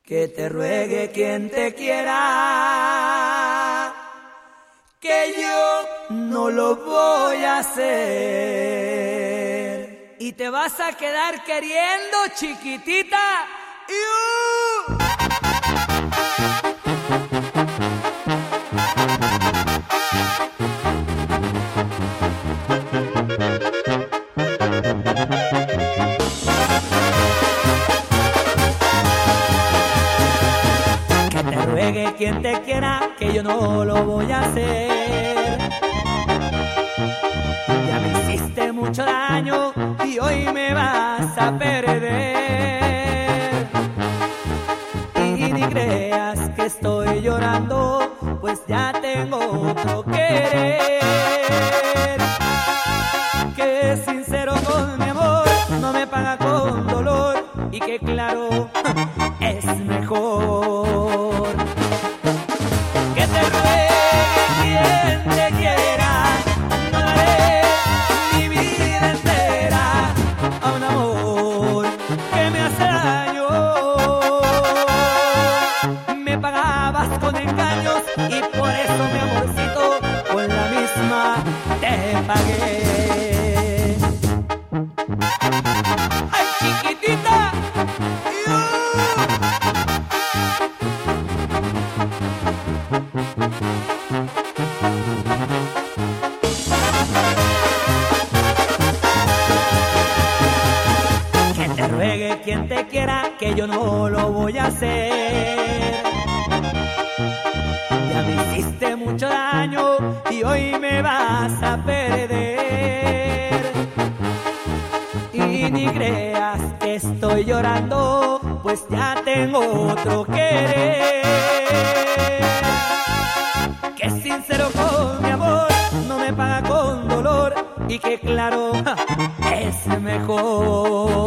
Que te ruegue quien te quiera, que yo no lo voy a hacer. Y te vas a quedar queriendo, chiquitita. yo no lo voy a hacer. Ya me hiciste mucho daño y hoy me vas a perder. ni creas que estoy llorando, pues ya tengo otro querer. Que sincero con mi amor, no me paga con dolor y que claro, es mejor.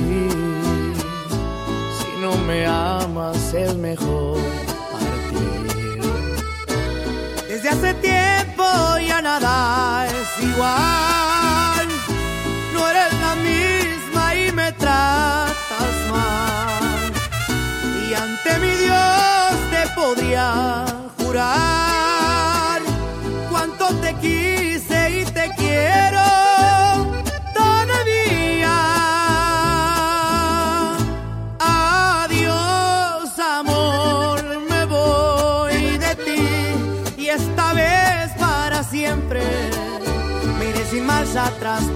see.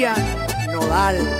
Cristian Nodal.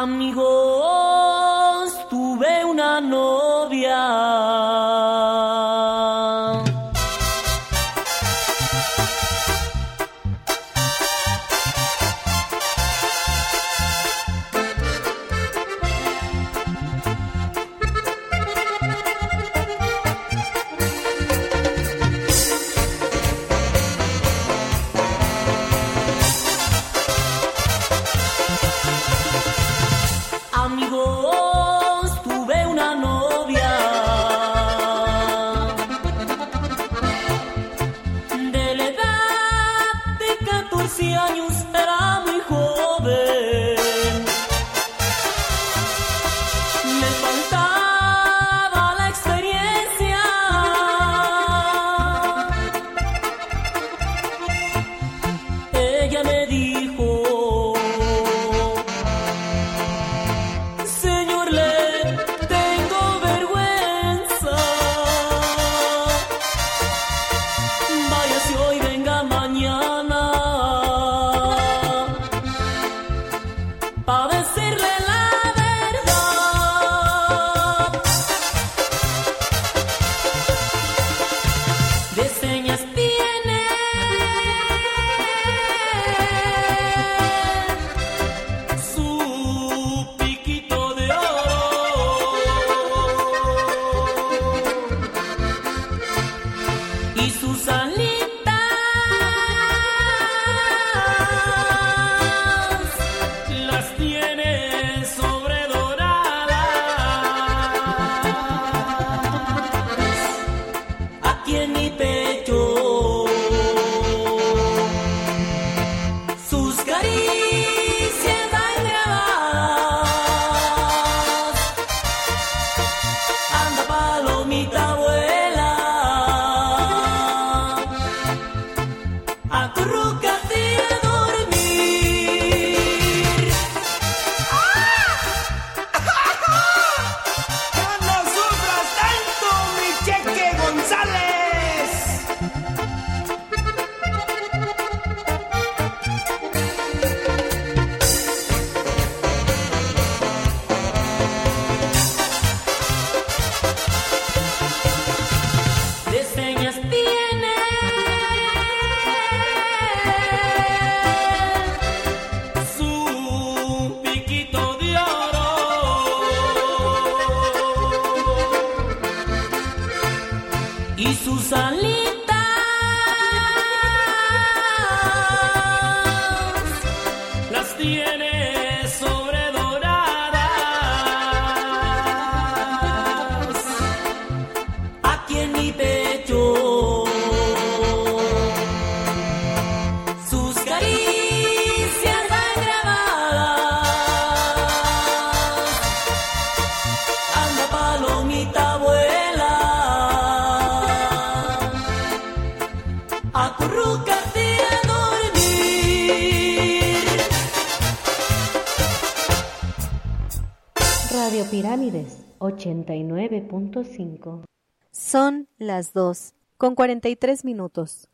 amigo. Las 2 con 43 minutos.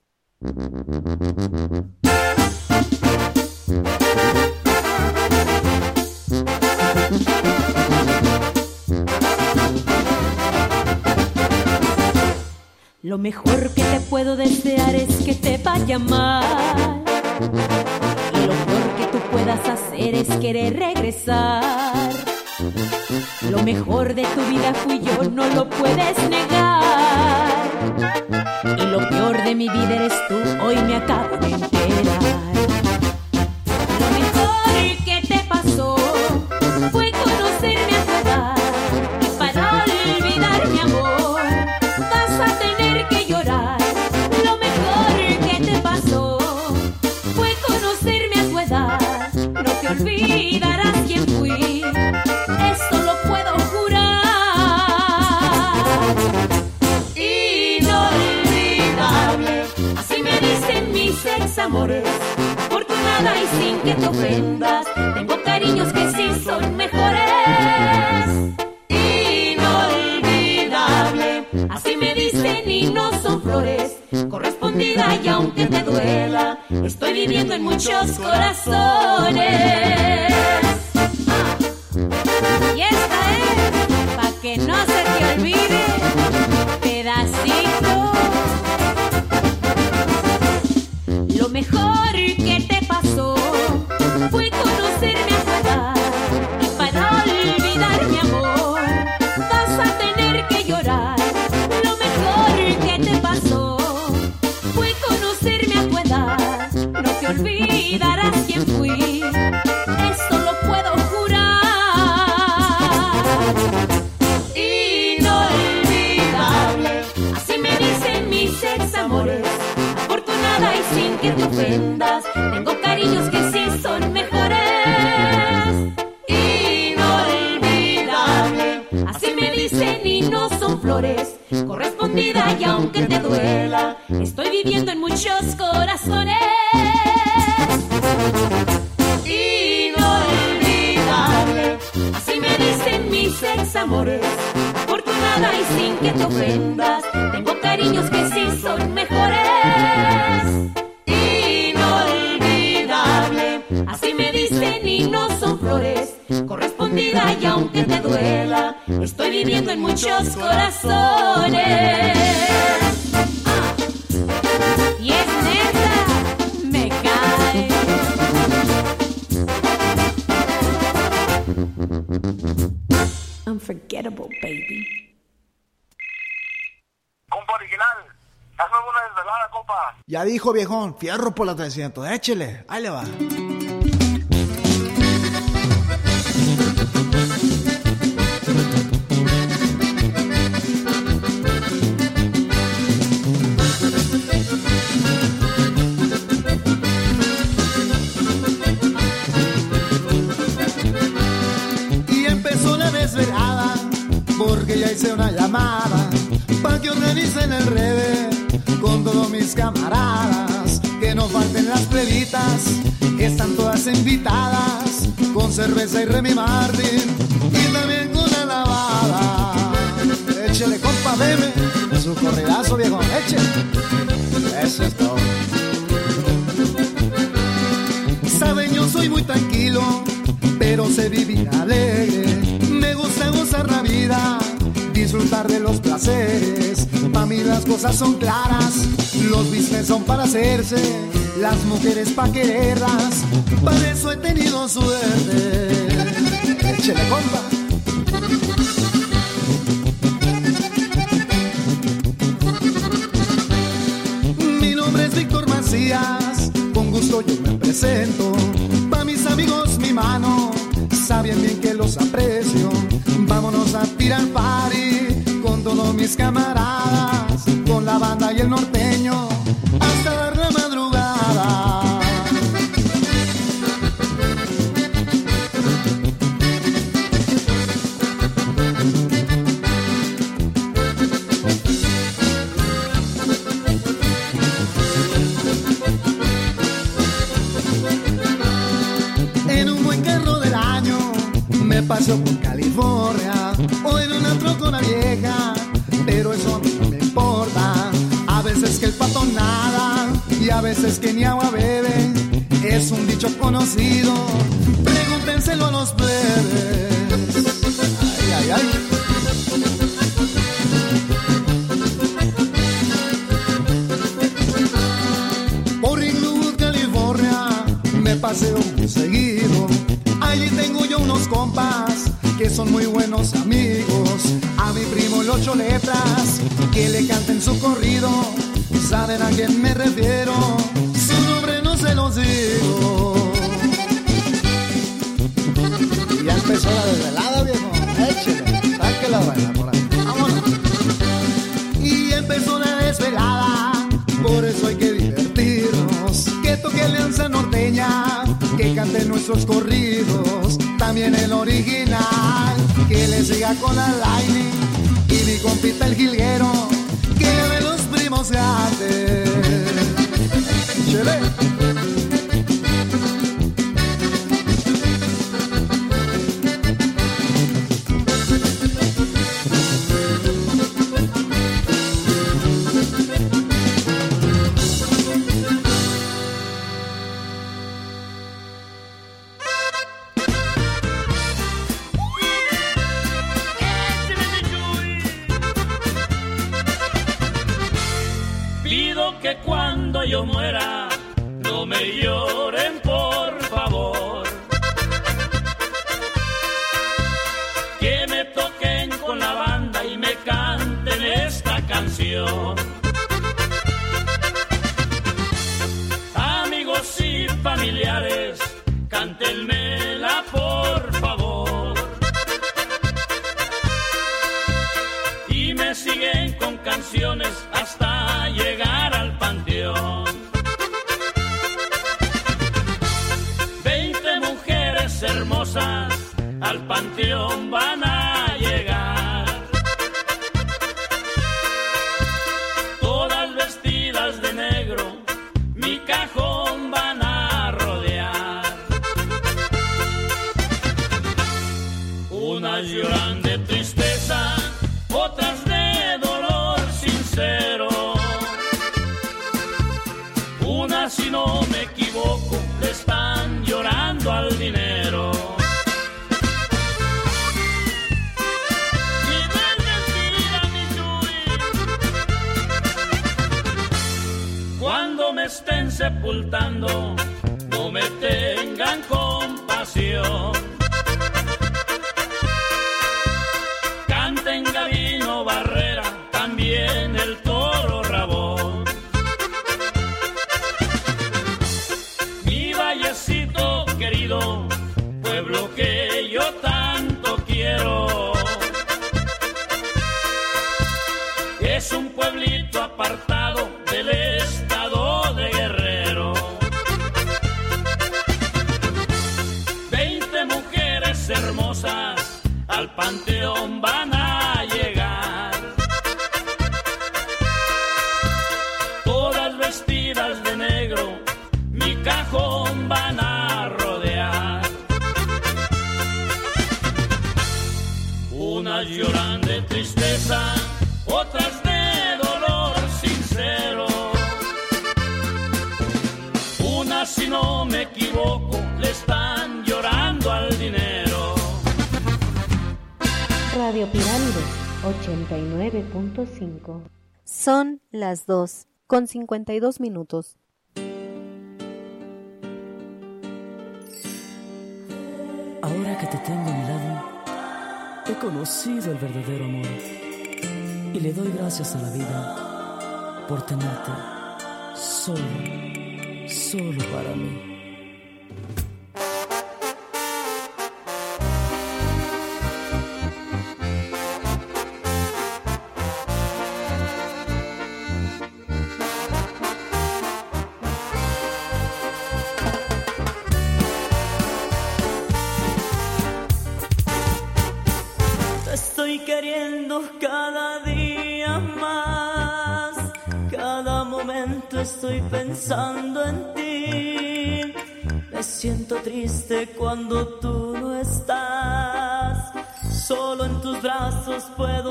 Lo mejor que te puedo desear es que te vaya mal. Y lo peor que tú puedas hacer es querer regresar. Lo mejor de tu vida fui yo, no lo puedes negar. Y lo peor de mi vida eres tú, hoy me acabo de enterar. Amores. Afortunada y sin que te ofendas, tengo cariños que sí son mejores. Inolvidable, así me dicen y no son flores. Correspondida y aunque te duela, estoy viviendo en muchos corazones. Sin muchos corazones. Y es neta, me cae. Unforgettable, baby. Compa original, hazme una desvelada, compa. Ya dijo viejón, fierro por la 300, échele, ahí le va. Cerveza y Remy Martin y también con la lavada. Échele compa, su corridazo viejo, échele. Eso es todo. Saben, yo soy muy tranquilo, pero sé vivir alegre. Me gusta gozar la vida, disfrutar de los placeres. Para mí las cosas son claras, los business son para hacerse, las mujeres pa' quererlas, para eso he tenido suerte. Échale compa. Mi nombre es Víctor Macías, con gusto yo me presento, pa' mis amigos mi mano, saben bien que los aprecio, vámonos a tirar party con todos mis camaradas, con la banda y el norte. Veces que el pato nada y a veces que ni agua bebe, es un dicho conocido. Pregúntenselo a los plebes. Ay, ay, ay. Por Inglewood, California, me paseo muy seguido. Allí tengo yo unos compas que son muy buenos amigos. A mi primo los letras que le canten su corrido. Saben a quién me refiero, su nombre no se los digo. Ya empezó la desvelada, viejo. Échale, saque la baila por. Vámonos. Y empezó la desvelada, por eso hay que divertirnos. Que toque Alianza Norteña, que cante nuestros corridos, también el original. Que le siga con la Lightning y mi compita el jilguero, primos grandes. Chele. Son las 2 con 52 minutos. Ahora que te tengo a mi lado, he conocido el verdadero amor y le doy gracias a la vida por tenerte solo, solo para mí.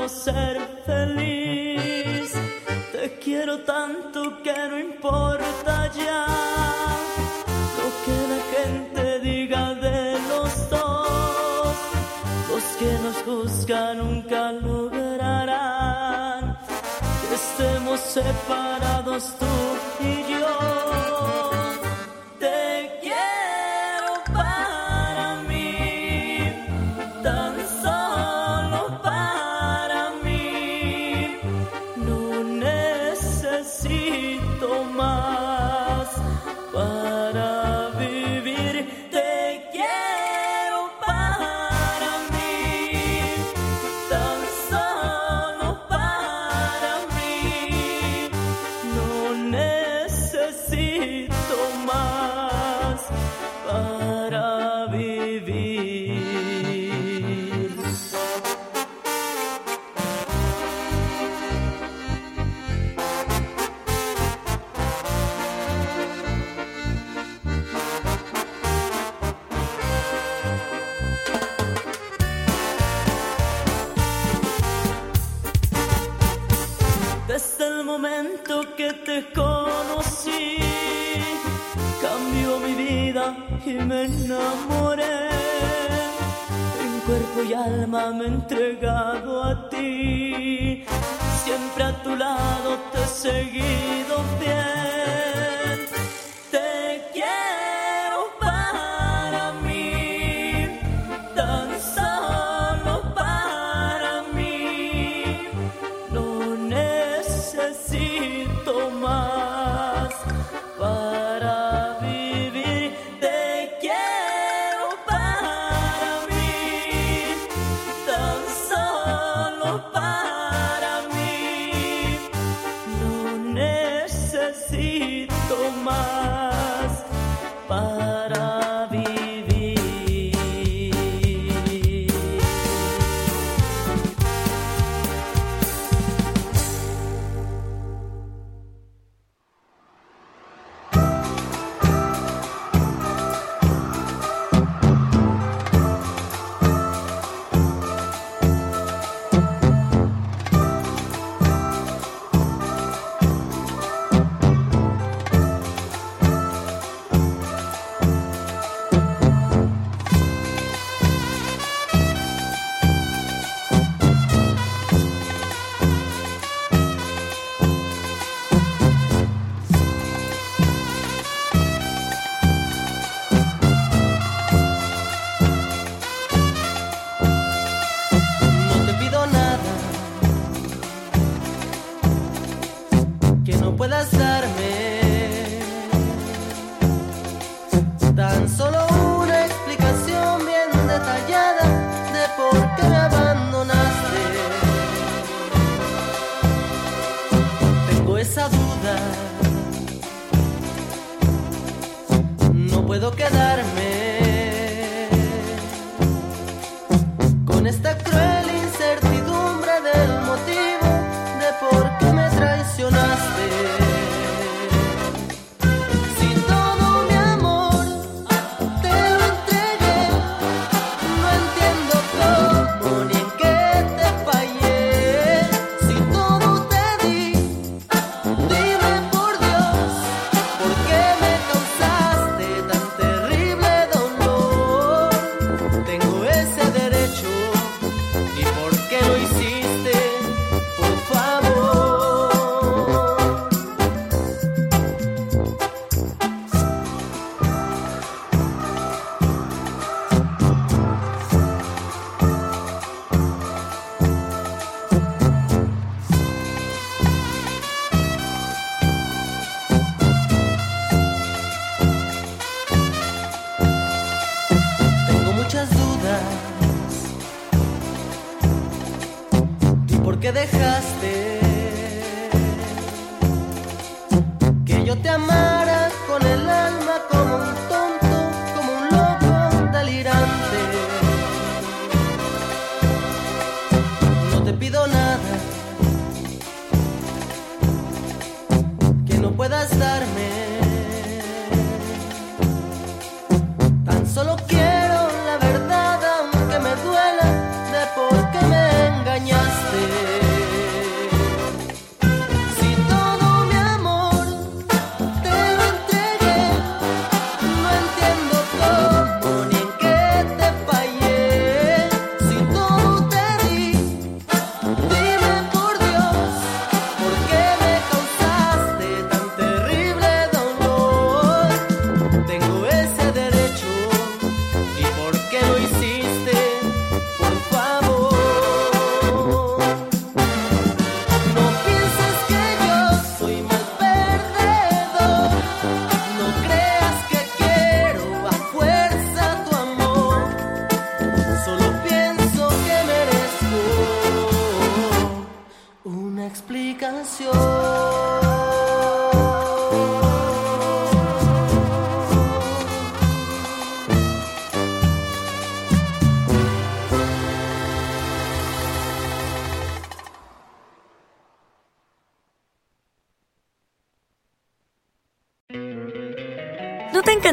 said tan solo una explicación bien detallada de por qué me abandonaste. Tengo esa duda, no puedo quedarme.